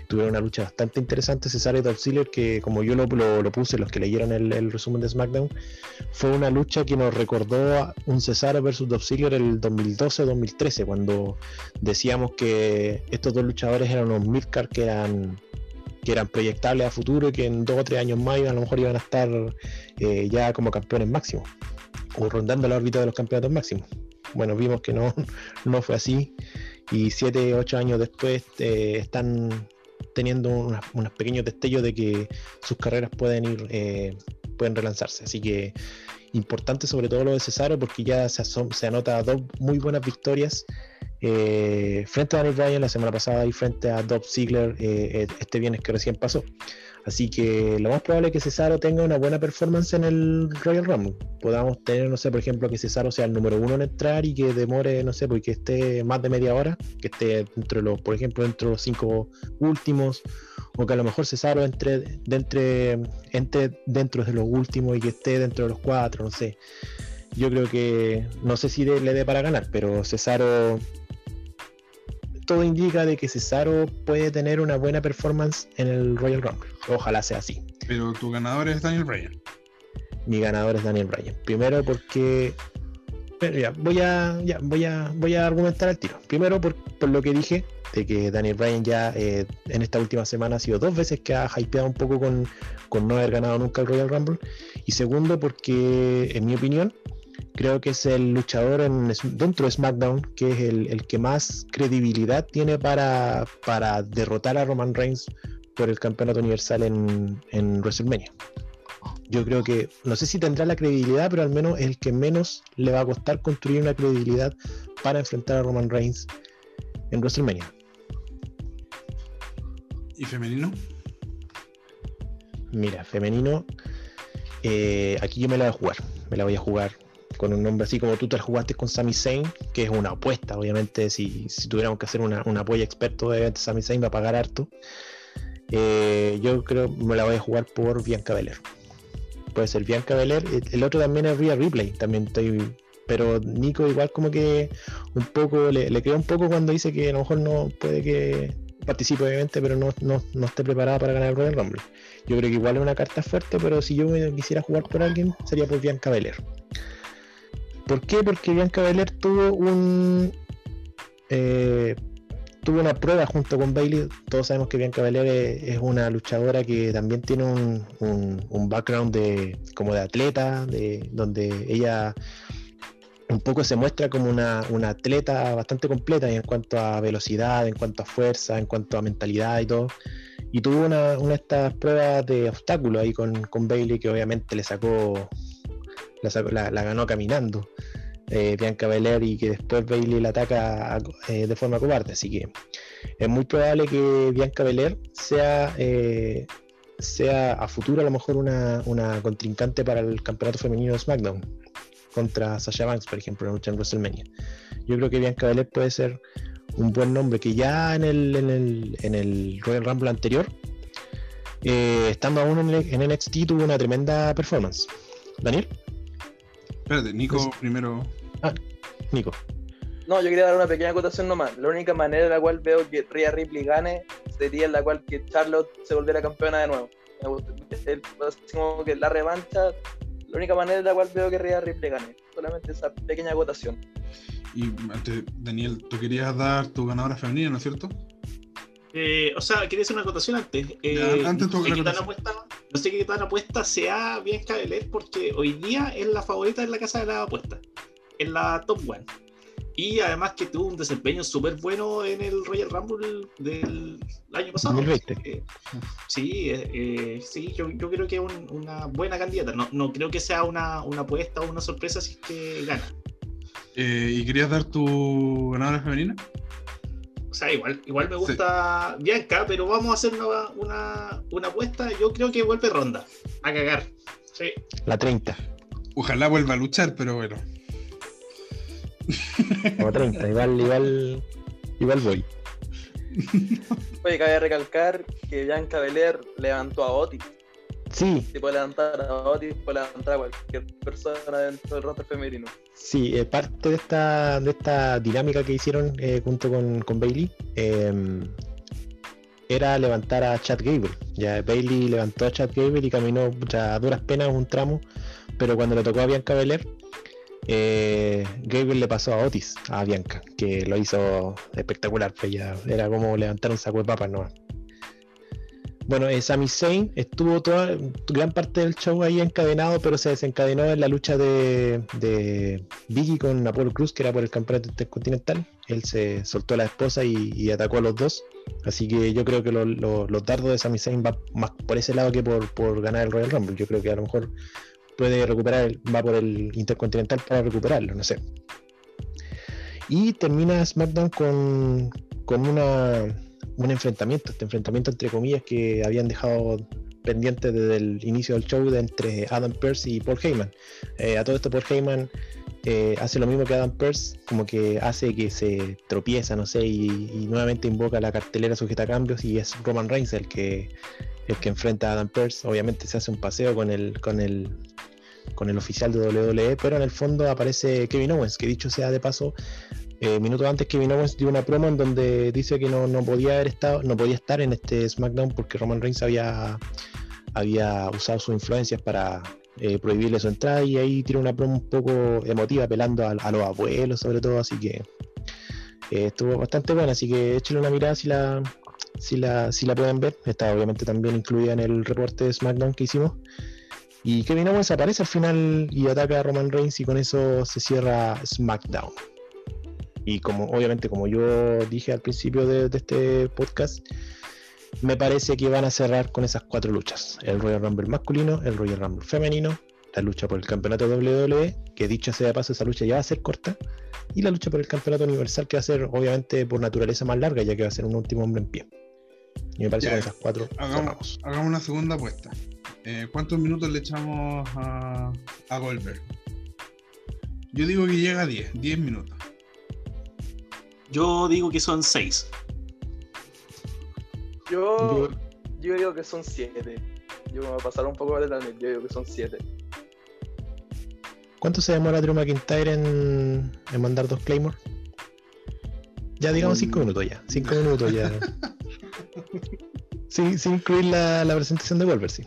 Tuvieron una lucha bastante interesante Cesaro y Dolph Ziggler, que como yo lo, lo, puse, los que leyeron el, resumen de SmackDown, fue una lucha que nos recordó a un Cesaro versus Dolph Ziggler el 2012-2013, cuando decíamos que estos dos luchadores eran unos midcard que eran que eran proyectables a futuro y que en dos o tres años más a lo mejor iban a estar eh, ya como campeones máximos o rondando la órbita de los campeonatos máximos. Bueno, vimos que no, [laughs] no fue así y 7, 8 años después eh, están teniendo unos pequeños destellos de que sus carreras pueden ir, eh, pueden relanzarse. Así que importante sobre todo lo de Cesaro porque ya se, se anota dos muy buenas victorias eh, frente a Daniel Bryan la semana pasada y frente a Dob Ziegler este viernes que recién pasó. Así que lo más probable es que Cesaro tenga una buena performance en el Royal Rumble. Podamos tener, no sé, por ejemplo, que Cesaro sea el número uno en entrar y que demore, no sé, porque esté más de media hora, que esté entre los, por ejemplo, entre los cinco últimos, o que a lo mejor Cesaro entre, entre, entre dentro de los últimos y que esté dentro de los cuatro, no sé. Yo creo que, no sé si le dé para ganar, pero Cesaro todo indica de que Cesaro puede tener una buena performance en el Royal Rumble. Ojalá sea así. Pero tu ganador es Daniel Bryan. Mi ganador es Daniel Bryan. Primero porque pero ya, voy a ya, voy a voy a argumentar al tiro. Primero por, lo que dije de que Daniel Bryan ya eh, en esta última semana ha sido dos veces que ha hypeado un poco con, con no haber ganado nunca el Royal Rumble. Y segundo porque en mi opinión creo que es el luchador dentro de SmackDown que es el, que más credibilidad tiene para, para, derrotar a Roman Reigns por el campeonato universal en, en, WrestleMania. Yo creo que, no sé si tendrá la credibilidad, pero al menos es el que menos le va a costar construir una credibilidad para enfrentar a Roman Reigns en WrestleMania. ¿Y femenino? Mira, femenino, eh, aquí yo me la voy a jugar. Me la voy a jugar con un nombre así como tú te jugaste con Sami Zayn, que es una apuesta, obviamente, si, tuviéramos que hacer una, un apoyo experto, de Sami Zayn va a pagar harto. Eh, yo creo me la voy a jugar por Bianca Belair. Puede ser Bianca Belair, el, otro también es Rhea Replay, también estoy pero Nico igual como que un poco le, le un poco cuando dice que a lo mejor no puede que participe obviamente, pero no, no, no, esté preparada para ganar el Royal Rumble. Yo creo que igual es una carta fuerte, pero si yo quisiera jugar por alguien sería por Bianca Belair. ¿Por qué? Porque Bianca Belair tuvo un eh, tuvo una prueba junto con Bailey. Todos sabemos que Bianca Belair es, una luchadora que también tiene un, un, background de como de atleta, de donde ella un poco se muestra como una, una, atleta bastante completa en cuanto a velocidad, en cuanto a fuerza, en cuanto a mentalidad y todo. Y tuvo una, una de estas pruebas de obstáculos ahí con, con Bailey que obviamente le sacó la, ganó caminando. Eh, Bianca Belair y que después Bailey la ataca eh, de forma cobarde. Así que es muy probable que Bianca Belair sea, eh, sea a futuro a lo mejor una, contrincante para el campeonato femenino de SmackDown contra Sasha Banks, por ejemplo, en en WrestleMania. Yo creo que Bianca Belair puede ser un buen nombre que ya en el, en el, en el Royal Rumble anterior, estando aún en, en NXT, tuvo una tremenda performance. Daniel. Espérate, Nico primero. Ah, Nico. No, yo quería dar una pequeña acotación nomás. La única manera en la cual veo que Rhea Ripley gane sería en la cual que Charlotte se volviera campeona de nuevo. El, como que la revancha, la única manera en la cual veo que Rhea Ripley gane. Solamente esa pequeña acotación. Y antes, Daniel, tú querías dar tu ganadora femenina, ¿no es cierto? Eh, o sea, quería hacer una acotación antes. Eh, antes tan apuesta, no sé qué tan apuesta sea Bianca Belair porque hoy día es la favorita en la casa de la apuesta. En la top one. Y además que tuvo un desempeño súper bueno en el Royal Rumble del año pasado. 2020. Eh, sí, eh, eh, sí yo, yo creo que es un- una buena candidata. No, no creo que sea una, una apuesta o una sorpresa si es que gana. Eh, ¿Y querías dar tu ganadora femenina? O sea, igual, igual me gusta Bianca, pero vamos a hacer una, una, una apuesta. Yo creo que vuelve Ronda. A cagar. Sí. La 30. Ojalá vuelva a luchar, pero bueno. Como 30. Igual, igual, igual voy. Oye, cabe recalcar que Bianca Belair levantó a Otis. Sí, puede levantar a Otis, puede levantar a cualquier persona dentro del roster femenino. Sí, eh, parte de esta, de esta dinámica que hicieron eh, junto con, con Bailey era levantar a Chad Gable. Ya Bailey levantó a Chad Gable y caminó pucha, a duras penas un tramo, pero cuando le tocó a Bianca Belair, eh, Gable le pasó a Otis, a Bianca, que lo hizo espectacular. Pues ya era como levantar un saco de papas nomás. Bueno, eh, Sami Zayn estuvo toda gran parte del show ahí encadenado, pero se desencadenó en la lucha de, de Biggie con Apollo Cruz, que era por el campeonato intercontinental. Él se soltó a la esposa y, atacó a los dos. Así que yo creo que lo- lo- los dardos de Sami Zayn va más por ese lado que por, por ganar el Royal Rumble. Yo creo que a lo mejor puede recuperar, el- va por el intercontinental para recuperarlo, no sé. Y termina SmackDown con, con una, un enfrentamiento, este enfrentamiento entre comillas que habían dejado pendiente desde el inicio del show entre Adam Pearce y Paul Heyman. Eh, a todo esto Paul Heyman eh, hace lo mismo que Adam Pearce, como que hace que se tropieza, no sé, y, y nuevamente invoca la cartelera sujeta a cambios y es Roman Reigns el que, el que enfrenta a Adam Pearce. Obviamente se hace un paseo con el, con el, con el oficial de WWE, pero en el fondo aparece Kevin Owens, que dicho sea de paso, eh, minutos antes Kevin Owens dio una promo en donde dice que no, no podía haber estado, no podía estar en este SmackDown porque Roman Reigns había, había usado sus influencias para eh, prohibirle su entrada y ahí tira una promo un poco emotiva apelando a, a los abuelos sobre todo, así que eh, estuvo bastante buena, así que échale una mirada si la, si la, si la pueden ver. Está obviamente también incluida en el reporte de SmackDown que hicimos. Y Kevin Owens aparece al final y ataca a Roman Reigns y con eso se cierra SmackDown. Y como obviamente como yo dije al principio de, de este podcast, me parece que van a cerrar con esas cuatro luchas. El Royal Rumble masculino, el Royal Rumble femenino, la lucha por el campeonato WWE, que dicho sea de paso, esa lucha ya va a ser corta, y la lucha por el campeonato universal, que va a ser obviamente por naturaleza más larga, ya que va a ser un último hombre en pie. Y me parece que esas cuatro hagamos una segunda apuesta. Eh, ¿Cuántos minutos le echamos a, a Goldberg? Yo digo que llega a 10, 10 minutos. Yo digo que son seis. Yo, yo digo que son siete. Yo me voy a pasar un poco de también. Yo digo que son siete. ¿Cuánto se demora Drew McIntyre en, en mandar dos Claymore? Ya digamos 5 Mm. minutos ya. 5 minutos ya. [laughs] sin, sin incluir la, la presentación de Wolver, sí.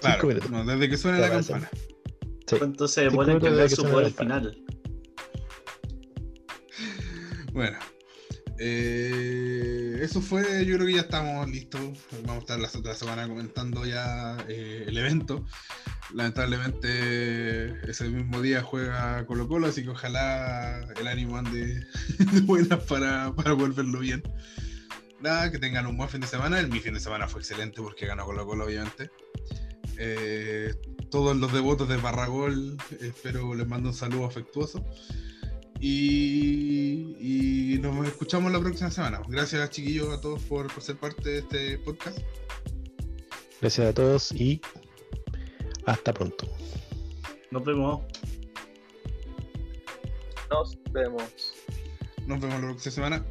Claro, no, desde que suene la campana. Sí. ¿Cuánto se demora en que su poder la final? Bueno, eh, eso fue, yo creo que ya estamos listos. Vamos a estar la otra semana comentando ya eh, el evento. Lamentablemente ese mismo día juega Colo Colo, así que ojalá el ánimo ande [laughs] de buenas para, para volverlo bien. Nada, que tengan un buen fin de semana. El mi fin de semana fue excelente porque ganó Colo Colo, obviamente. Eh, todos los devotos de Barragol, espero les mando un saludo afectuoso. Y, y nos escuchamos la próxima semana. Gracias, chiquillos, a todos por, por ser parte de este podcast. Gracias a todos y hasta pronto. Nos vemos. Nos vemos. Nos vemos la próxima semana.